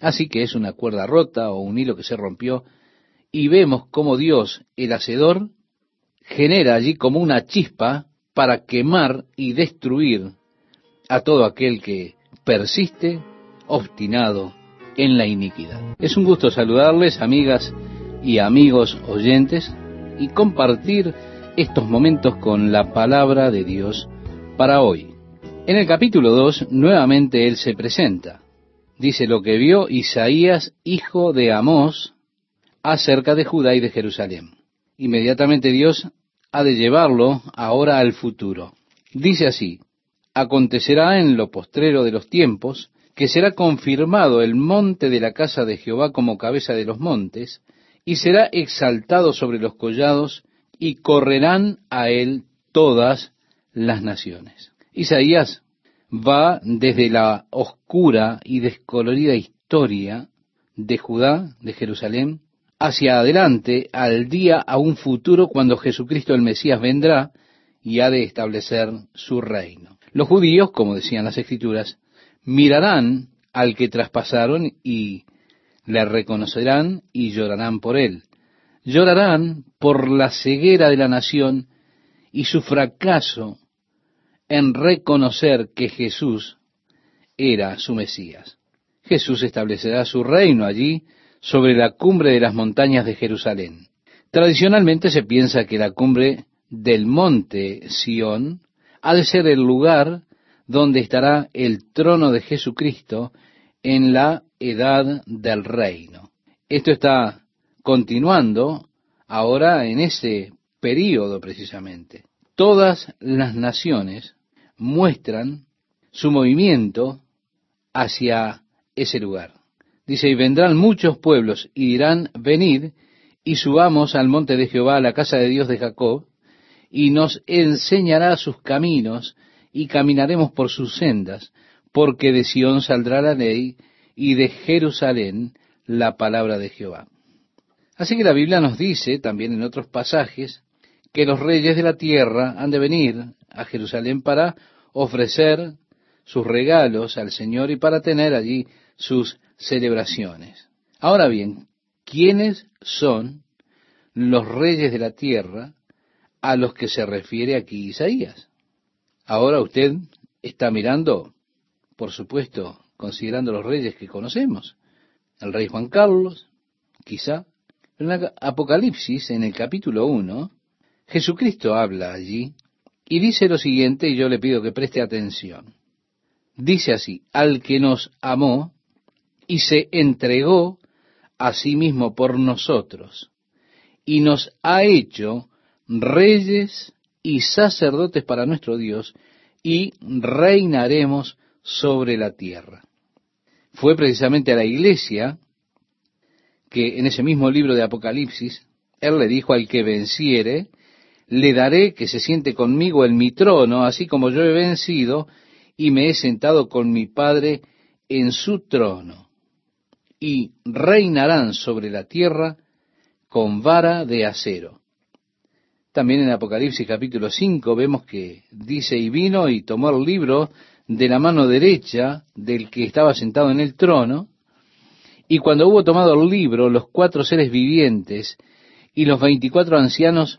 Así que es una cuerda rota o un hilo que se rompió, y vemos cómo Dios, el Hacedor, genera allí como una chispa para quemar y destruir a todo aquel que persiste obstinado en la iniquidad. Es un gusto saludarles, amigas y amigos oyentes, y compartir estos momentos con la palabra de Dios para hoy. En el capítulo 2, nuevamente Él se presenta. Dice lo que vio Isaías, hijo de Amós, acerca de Judá y de Jerusalén. Inmediatamente Dios ha de llevarlo ahora al futuro. Dice así, acontecerá en lo postrero de los tiempos que será confirmado el monte de la casa de Jehová como cabeza de los montes, y será exaltado sobre los collados, y correrán a él todas las naciones. Isaías va desde la oscura y descolorida historia de Judá, de Jerusalén, hacia adelante al día a un futuro cuando Jesucristo el Mesías vendrá y ha de establecer su reino. Los judíos, como decían las escrituras, mirarán al que traspasaron y le reconocerán y llorarán por él. Llorarán por la ceguera de la nación y su fracaso en reconocer que Jesús era su Mesías. Jesús establecerá su reino allí sobre la cumbre de las montañas de Jerusalén. Tradicionalmente se piensa que la cumbre del monte Sión ha de ser el lugar donde estará el trono de Jesucristo en la edad del reino. Esto está continuando ahora en ese período precisamente. Todas las naciones muestran su movimiento hacia ese lugar. Dice, y vendrán muchos pueblos y dirán, venid y subamos al monte de Jehová, a la casa de Dios de Jacob, y nos enseñará sus caminos y caminaremos por sus sendas, porque de Sión saldrá la ley y de Jerusalén la palabra de Jehová. Así que la Biblia nos dice también en otros pasajes que los reyes de la tierra han de venir a Jerusalén para ofrecer sus regalos al Señor y para tener allí sus celebraciones. Ahora bien, ¿quiénes son los reyes de la tierra a los que se refiere aquí Isaías? Ahora usted está mirando, por supuesto, considerando los reyes que conocemos. El rey Juan Carlos, quizá. En Apocalipsis, en el capítulo 1, Jesucristo habla allí y dice lo siguiente, y yo le pido que preste atención. Dice así, al que nos amó y se entregó a sí mismo por nosotros, y nos ha hecho reyes y sacerdotes para nuestro Dios, y reinaremos sobre la tierra. Fue precisamente a la iglesia que en ese mismo libro de Apocalipsis, él le dijo al que venciere, le daré que se siente conmigo en mi trono, así como yo he vencido y me he sentado con mi Padre en su trono. Y reinarán sobre la tierra con vara de acero. También en Apocalipsis capítulo 5 vemos que dice, y vino y tomó el libro de la mano derecha del que estaba sentado en el trono, y cuando hubo tomado el libro, los cuatro seres vivientes y los veinticuatro ancianos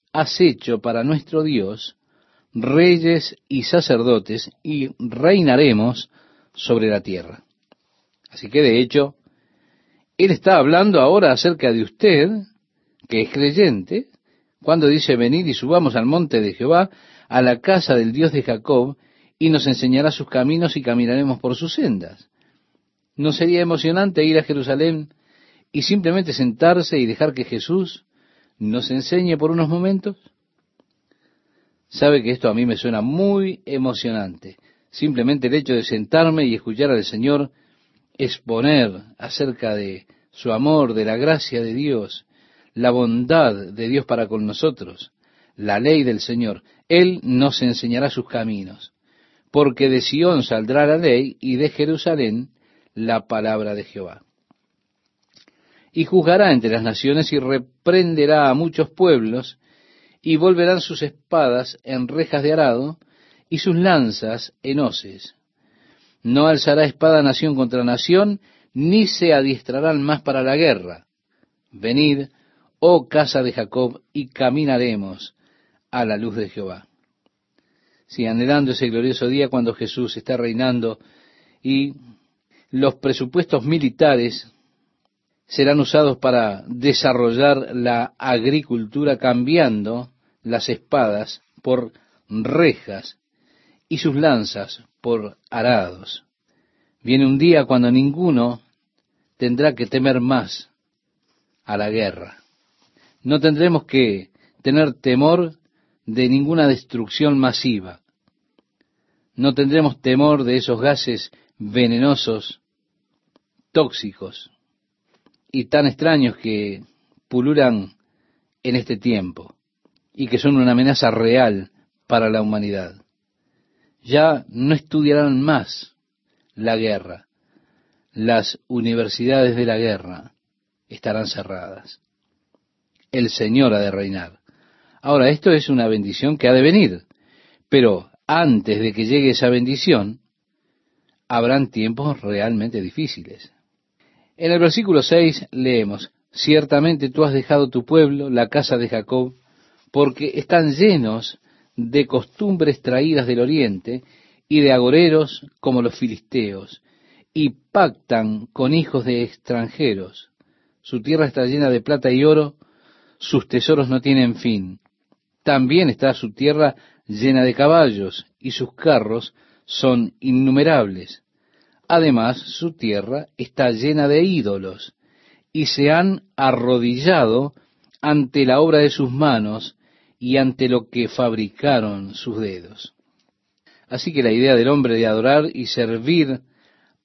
has hecho para nuestro Dios reyes y sacerdotes, y reinaremos sobre la tierra. Así que de hecho, Él está hablando ahora acerca de usted, que es creyente, cuando dice, venid y subamos al monte de Jehová, a la casa del Dios de Jacob, y nos enseñará sus caminos y caminaremos por sus sendas. ¿No sería emocionante ir a Jerusalén y simplemente sentarse y dejar que Jesús nos enseñe por unos momentos? Sabe que esto a mí me suena muy emocionante. Simplemente el hecho de sentarme y escuchar al Señor exponer acerca de su amor, de la gracia de Dios, la bondad de Dios para con nosotros, la ley del Señor. Él nos enseñará sus caminos, porque de Sión saldrá la ley y de Jerusalén la palabra de Jehová y juzgará entre las naciones y reprenderá a muchos pueblos, y volverán sus espadas en rejas de arado y sus lanzas en hoces. No alzará espada nación contra nación, ni se adiestrarán más para la guerra. Venid, oh casa de Jacob, y caminaremos a la luz de Jehová. Si anhelando ese glorioso día cuando Jesús está reinando y los presupuestos militares serán usados para desarrollar la agricultura cambiando las espadas por rejas y sus lanzas por arados. Viene un día cuando ninguno tendrá que temer más a la guerra. No tendremos que tener temor de ninguna destrucción masiva. No tendremos temor de esos gases venenosos, tóxicos, y tan extraños que pululan en este tiempo y que son una amenaza real para la humanidad. Ya no estudiarán más la guerra. Las universidades de la guerra estarán cerradas. El Señor ha de reinar. Ahora, esto es una bendición que ha de venir, pero antes de que llegue esa bendición, habrán tiempos realmente difíciles. En el versículo 6 leemos, ciertamente tú has dejado tu pueblo, la casa de Jacob, porque están llenos de costumbres traídas del oriente y de agoreros como los filisteos, y pactan con hijos de extranjeros. Su tierra está llena de plata y oro, sus tesoros no tienen fin. También está su tierra llena de caballos, y sus carros son innumerables. Además, su tierra está llena de ídolos, y se han arrodillado ante la obra de sus manos y ante lo que fabricaron sus dedos. Así que la idea del hombre de adorar y servir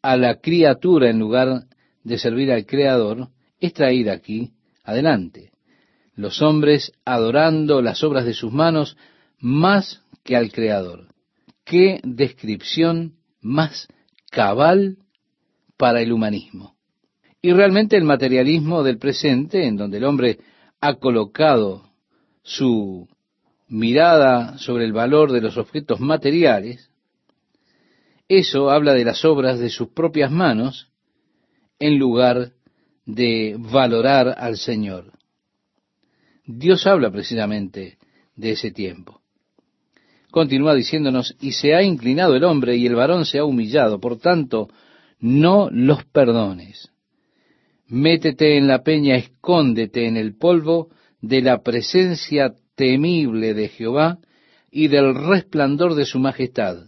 a la criatura en lugar de servir al Creador es traída aquí adelante. Los hombres adorando las obras de sus manos más que al Creador. Qué descripción más cabal para el humanismo. Y realmente el materialismo del presente, en donde el hombre ha colocado su mirada sobre el valor de los objetos materiales, eso habla de las obras de sus propias manos en lugar de valorar al Señor. Dios habla precisamente de ese tiempo. Continúa diciéndonos, y se ha inclinado el hombre y el varón se ha humillado, por tanto, no los perdones. Métete en la peña, escóndete en el polvo de la presencia temible de Jehová y del resplandor de su majestad.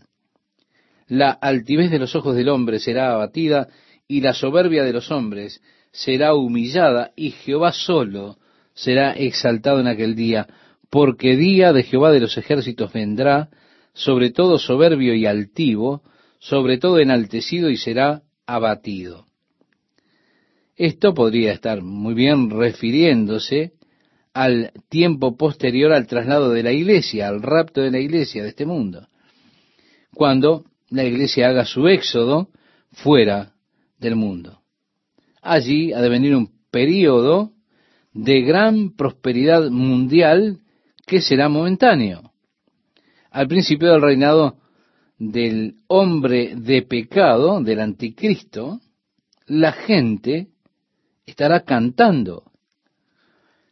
La altivez de los ojos del hombre será abatida y la soberbia de los hombres será humillada y Jehová solo será exaltado en aquel día, porque día de Jehová de los ejércitos vendrá, sobre todo soberbio y altivo, sobre todo enaltecido y será abatido. Esto podría estar muy bien refiriéndose al tiempo posterior al traslado de la iglesia, al rapto de la iglesia de este mundo, cuando la iglesia haga su éxodo fuera del mundo. Allí ha de venir un período de gran prosperidad mundial que será momentáneo. Al principio del reinado del hombre de pecado, del anticristo, la gente estará cantando,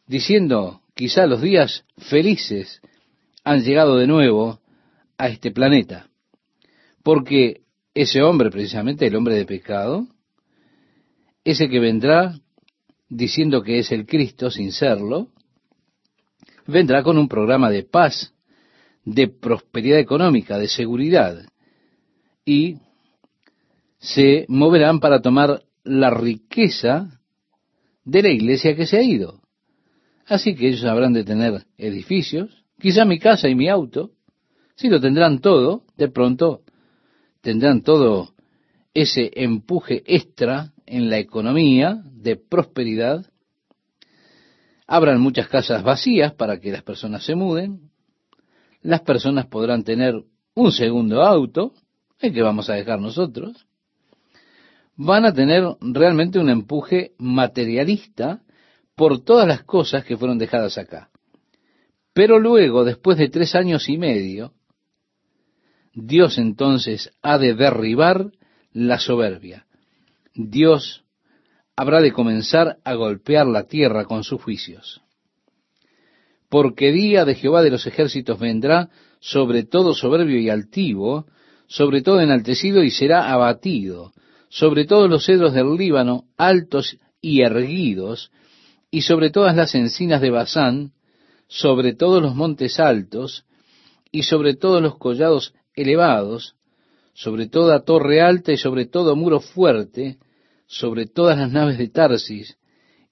diciendo, quizá los días felices han llegado de nuevo a este planeta, porque ese hombre, precisamente el hombre de pecado, ese que vendrá diciendo que es el Cristo sin serlo, vendrá con un programa de paz, de prosperidad económica, de seguridad, y se moverán para tomar la riqueza de la iglesia que se ha ido. Así que ellos habrán de tener edificios, quizá mi casa y mi auto, si lo tendrán todo, de pronto tendrán todo ese empuje extra en la economía de prosperidad. Habrán muchas casas vacías para que las personas se muden. Las personas podrán tener un segundo auto, el que vamos a dejar nosotros van a tener realmente un empuje materialista por todas las cosas que fueron dejadas acá. Pero luego, después de tres años y medio, Dios entonces ha de derribar la soberbia. Dios habrá de comenzar a golpear la tierra con sus juicios. Porque día de Jehová de los ejércitos vendrá sobre todo soberbio y altivo, sobre todo enaltecido y será abatido, sobre todos los cedros del Líbano, altos y erguidos, y sobre todas las encinas de Basán, sobre todos los montes altos, y sobre todos los collados elevados, sobre toda torre alta y sobre todo muro fuerte, sobre todas las naves de Tarsis,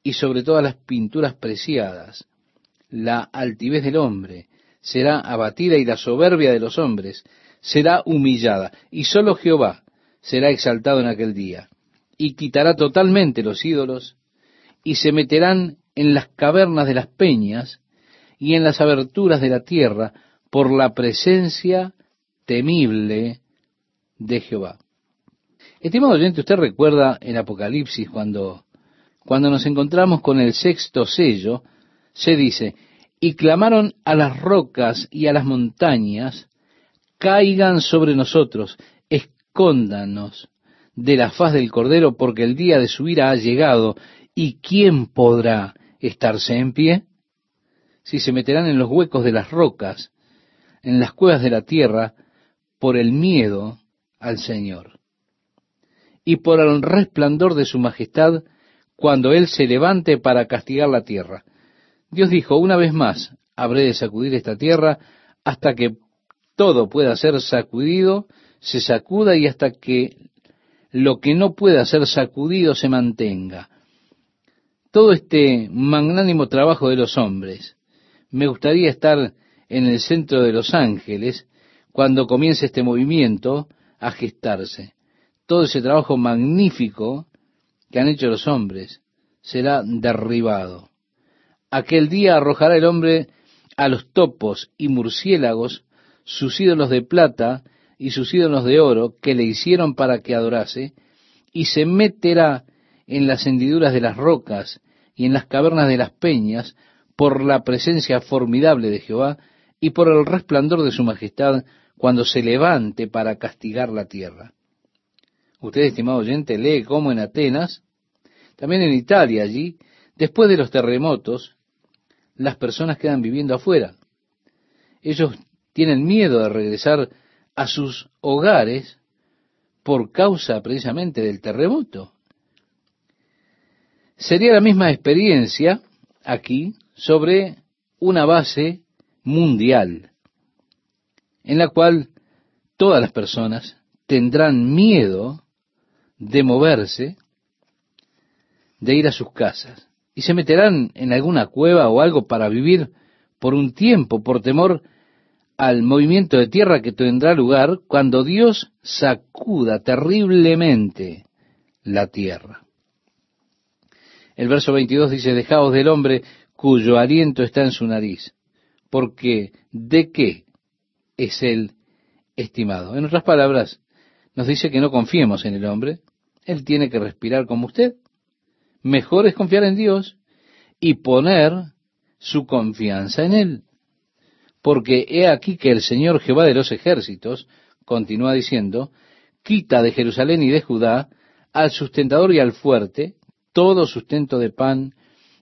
y sobre todas las pinturas preciadas. La altivez del hombre será abatida y la soberbia de los hombres será humillada, y sólo Jehová será exaltado en aquel día, y quitará totalmente los ídolos, y se meterán en las cavernas de las peñas y en las aberturas de la tierra por la presencia temible de Jehová. Estimado oyente, usted recuerda en Apocalipsis cuando, cuando nos encontramos con el sexto sello, se dice, y clamaron a las rocas y a las montañas, caigan sobre nosotros, escóndanos de la faz del Cordero, porque el día de su ira ha llegado, ¿y quién podrá estarse en pie? Si se meterán en los huecos de las rocas, en las cuevas de la tierra, por el miedo al Señor. Y por el resplandor de su majestad, cuando Él se levante para castigar la tierra. Dios dijo, una vez más, habré de sacudir esta tierra hasta que todo pueda ser sacudido se sacuda y hasta que lo que no pueda ser sacudido se mantenga. Todo este magnánimo trabajo de los hombres. Me gustaría estar en el centro de los ángeles cuando comience este movimiento a gestarse. Todo ese trabajo magnífico que han hecho los hombres será derribado. Aquel día arrojará el hombre a los topos y murciélagos sus ídolos de plata y sus ídolos de oro que le hicieron para que adorase, y se meterá en las hendiduras de las rocas y en las cavernas de las peñas por la presencia formidable de Jehová y por el resplandor de su majestad cuando se levante para castigar la tierra. Usted, estimado oyente, lee cómo en Atenas, también en Italia allí, después de los terremotos, las personas quedan viviendo afuera. Ellos tienen miedo de regresar a sus hogares por causa precisamente del terremoto. Sería la misma experiencia aquí sobre una base mundial en la cual todas las personas tendrán miedo de moverse, de ir a sus casas, y se meterán en alguna cueva o algo para vivir por un tiempo, por temor al movimiento de tierra que tendrá lugar cuando Dios sacuda terriblemente la tierra. El verso 22 dice, dejaos del hombre cuyo aliento está en su nariz, porque ¿de qué es él estimado? En otras palabras, nos dice que no confiemos en el hombre, él tiene que respirar como usted. Mejor es confiar en Dios y poner su confianza en Él. Porque he aquí que el Señor Jehová de los ejércitos, continúa diciendo, quita de Jerusalén y de Judá al sustentador y al fuerte todo sustento de pan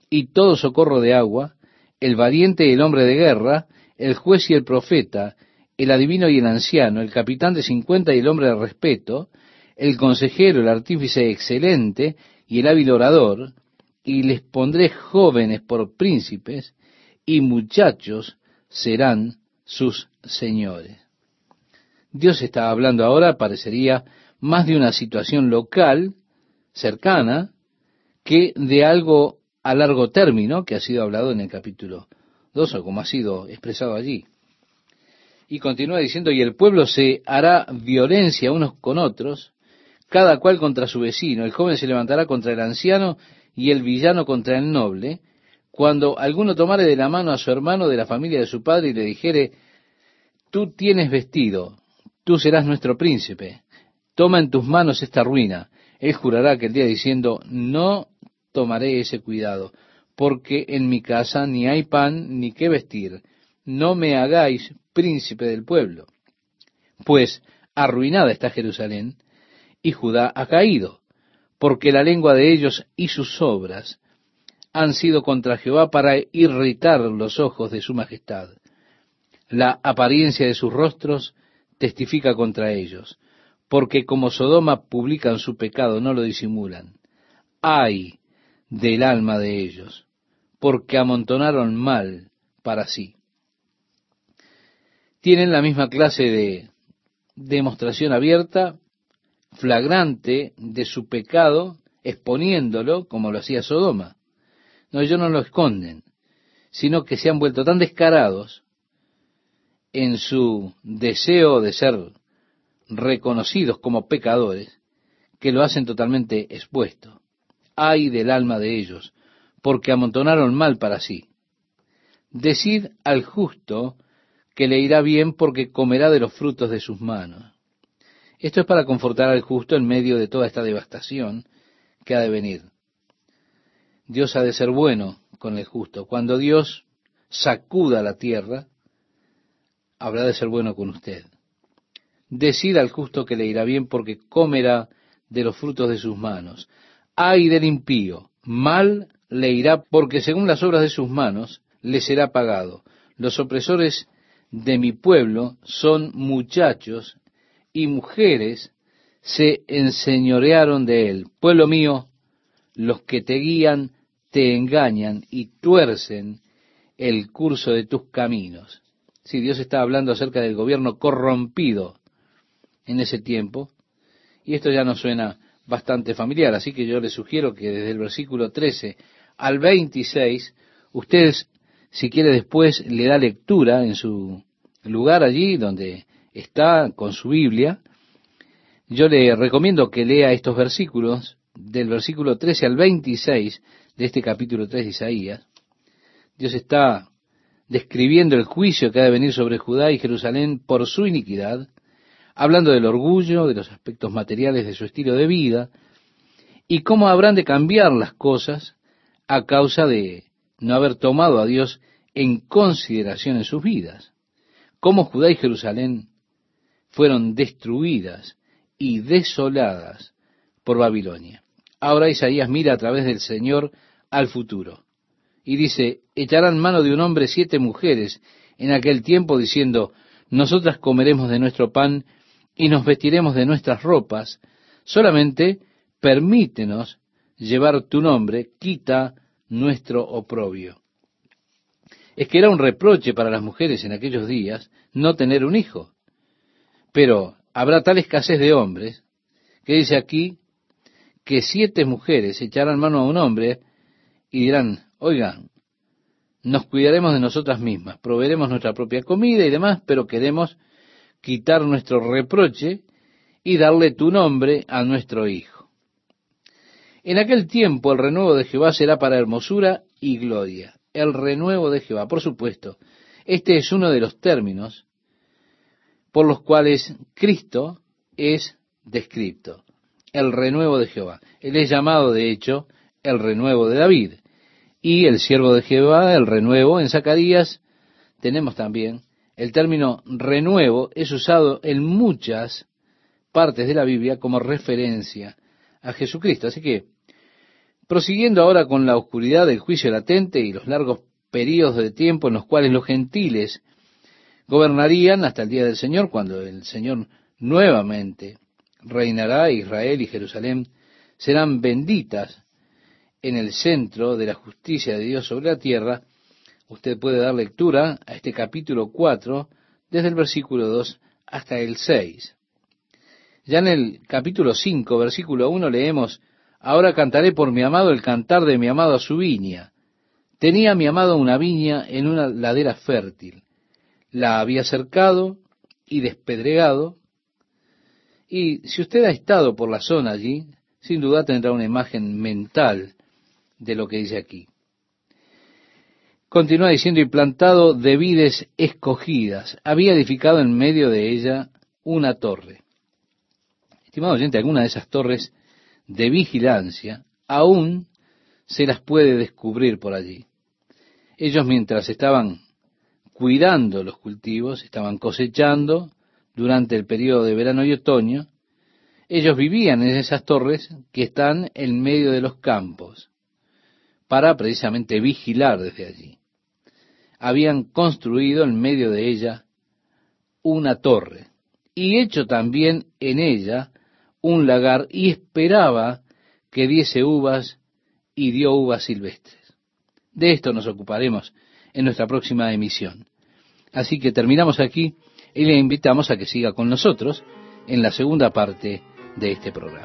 y todo socorro de agua, el valiente y el hombre de guerra, el juez y el profeta, el adivino y el anciano, el capitán de cincuenta y el hombre de respeto, el consejero, el artífice excelente y el hábil orador, y les pondré jóvenes por príncipes, y muchachos serán sus señores. Dios está hablando ahora, parecería, más de una situación local, cercana, que de algo a largo término, que ha sido hablado en el capítulo 2, o como ha sido expresado allí. Y continúa diciendo, y el pueblo se hará violencia unos con otros, cada cual contra su vecino. El joven se levantará contra el anciano y el villano contra el noble, cuando alguno tomare de la mano a su hermano de la familia de su padre y le dijere, tú tienes vestido, tú serás nuestro príncipe, toma en tus manos esta ruina. Él jurará aquel día diciendo, no tomaré ese cuidado, porque en mi casa ni hay pan ni qué vestir, no me hagáis príncipe del pueblo. Pues arruinada está Jerusalén, y Judá ha caído, porque la lengua de ellos y sus obras han sido contra Jehová para irritar los ojos de su majestad. La apariencia de sus rostros testifica contra ellos, porque como Sodoma publican su pecado, no lo disimulan. Ay del alma de ellos, porque amontonaron mal para sí. Tienen la misma clase de demostración abierta flagrante de su pecado, exponiéndolo como lo hacía Sodoma. No, ellos no lo esconden, sino que se han vuelto tan descarados en su deseo de ser reconocidos como pecadores, que lo hacen totalmente expuesto. Ay del alma de ellos, porque amontonaron mal para sí. Decid al justo que le irá bien porque comerá de los frutos de sus manos. Esto es para confortar al justo en medio de toda esta devastación que ha de venir. Dios ha de ser bueno con el justo. Cuando Dios sacuda la tierra, habrá de ser bueno con usted. Decida al justo que le irá bien porque comerá de los frutos de sus manos. Ay del impío, mal le irá porque según las obras de sus manos le será pagado. Los opresores de mi pueblo son muchachos y mujeres se enseñorearon de él. Pueblo mío, los que te guían te engañan y tuercen el curso de tus caminos. Si Dios está hablando acerca del gobierno corrompido en ese tiempo, y esto ya nos suena bastante familiar, así que yo les sugiero que desde el versículo 13 al 26, ustedes, si quiere después, le da lectura en su lugar allí donde está con su Biblia, yo le recomiendo que lea estos versículos del versículo 13 al 26 de este capítulo 3 de Isaías. Dios está describiendo el juicio que ha de venir sobre Judá y Jerusalén por su iniquidad, hablando del orgullo, de los aspectos materiales de su estilo de vida, y cómo habrán de cambiar las cosas a causa de no haber tomado a Dios en consideración en sus vidas. Cómo Judá y Jerusalén fueron destruidas y desoladas por Babilonia. Ahora Isaías mira a través del Señor al futuro y dice, echarán mano de un hombre siete mujeres en aquel tiempo diciendo, nosotras comeremos de nuestro pan y nos vestiremos de nuestras ropas, solamente permítenos llevar tu nombre, quita nuestro oprobio. Es que era un reproche para las mujeres en aquellos días no tener un hijo. Pero habrá tal escasez de hombres que dice aquí que siete mujeres echarán mano a un hombre y dirán, oigan, nos cuidaremos de nosotras mismas, proveeremos nuestra propia comida y demás, pero queremos quitar nuestro reproche y darle tu nombre a nuestro hijo. En aquel tiempo el renuevo de Jehová será para hermosura y gloria. El renuevo de Jehová, por supuesto, este es uno de los términos por los cuales Cristo es descrito. El renuevo de Jehová. Él es llamado, de hecho, el renuevo de David. Y el siervo de Jehová, el renuevo, en Zacarías tenemos también el término renuevo, es usado en muchas partes de la Biblia como referencia a Jesucristo. Así que, prosiguiendo ahora con la oscuridad del juicio latente y los largos periodos de tiempo en los cuales los gentiles gobernarían hasta el día del Señor, cuando el Señor nuevamente reinará, Israel y Jerusalén serán benditas en el centro de la justicia de Dios sobre la tierra, usted puede dar lectura a este capítulo 4 desde el versículo 2 hasta el 6. Ya en el capítulo 5, versículo 1 leemos, Ahora cantaré por mi amado el cantar de mi amado a su viña. Tenía mi amado una viña en una ladera fértil. La había cercado y despedregado. Y si usted ha estado por la zona allí, sin duda tendrá una imagen mental de lo que dice aquí. Continúa diciendo, y plantado de vides escogidas, había edificado en medio de ella una torre. Estimado oyente, alguna de esas torres de vigilancia aún se las puede descubrir por allí. Ellos mientras estaban cuidando los cultivos, estaban cosechando durante el periodo de verano y otoño, ellos vivían en esas torres que están en medio de los campos para precisamente vigilar desde allí. Habían construido en medio de ella una torre y hecho también en ella un lagar y esperaba que diese uvas y dio uvas silvestres. De esto nos ocuparemos en nuestra próxima emisión. Así que terminamos aquí y le invitamos a que siga con nosotros en la segunda parte de este programa.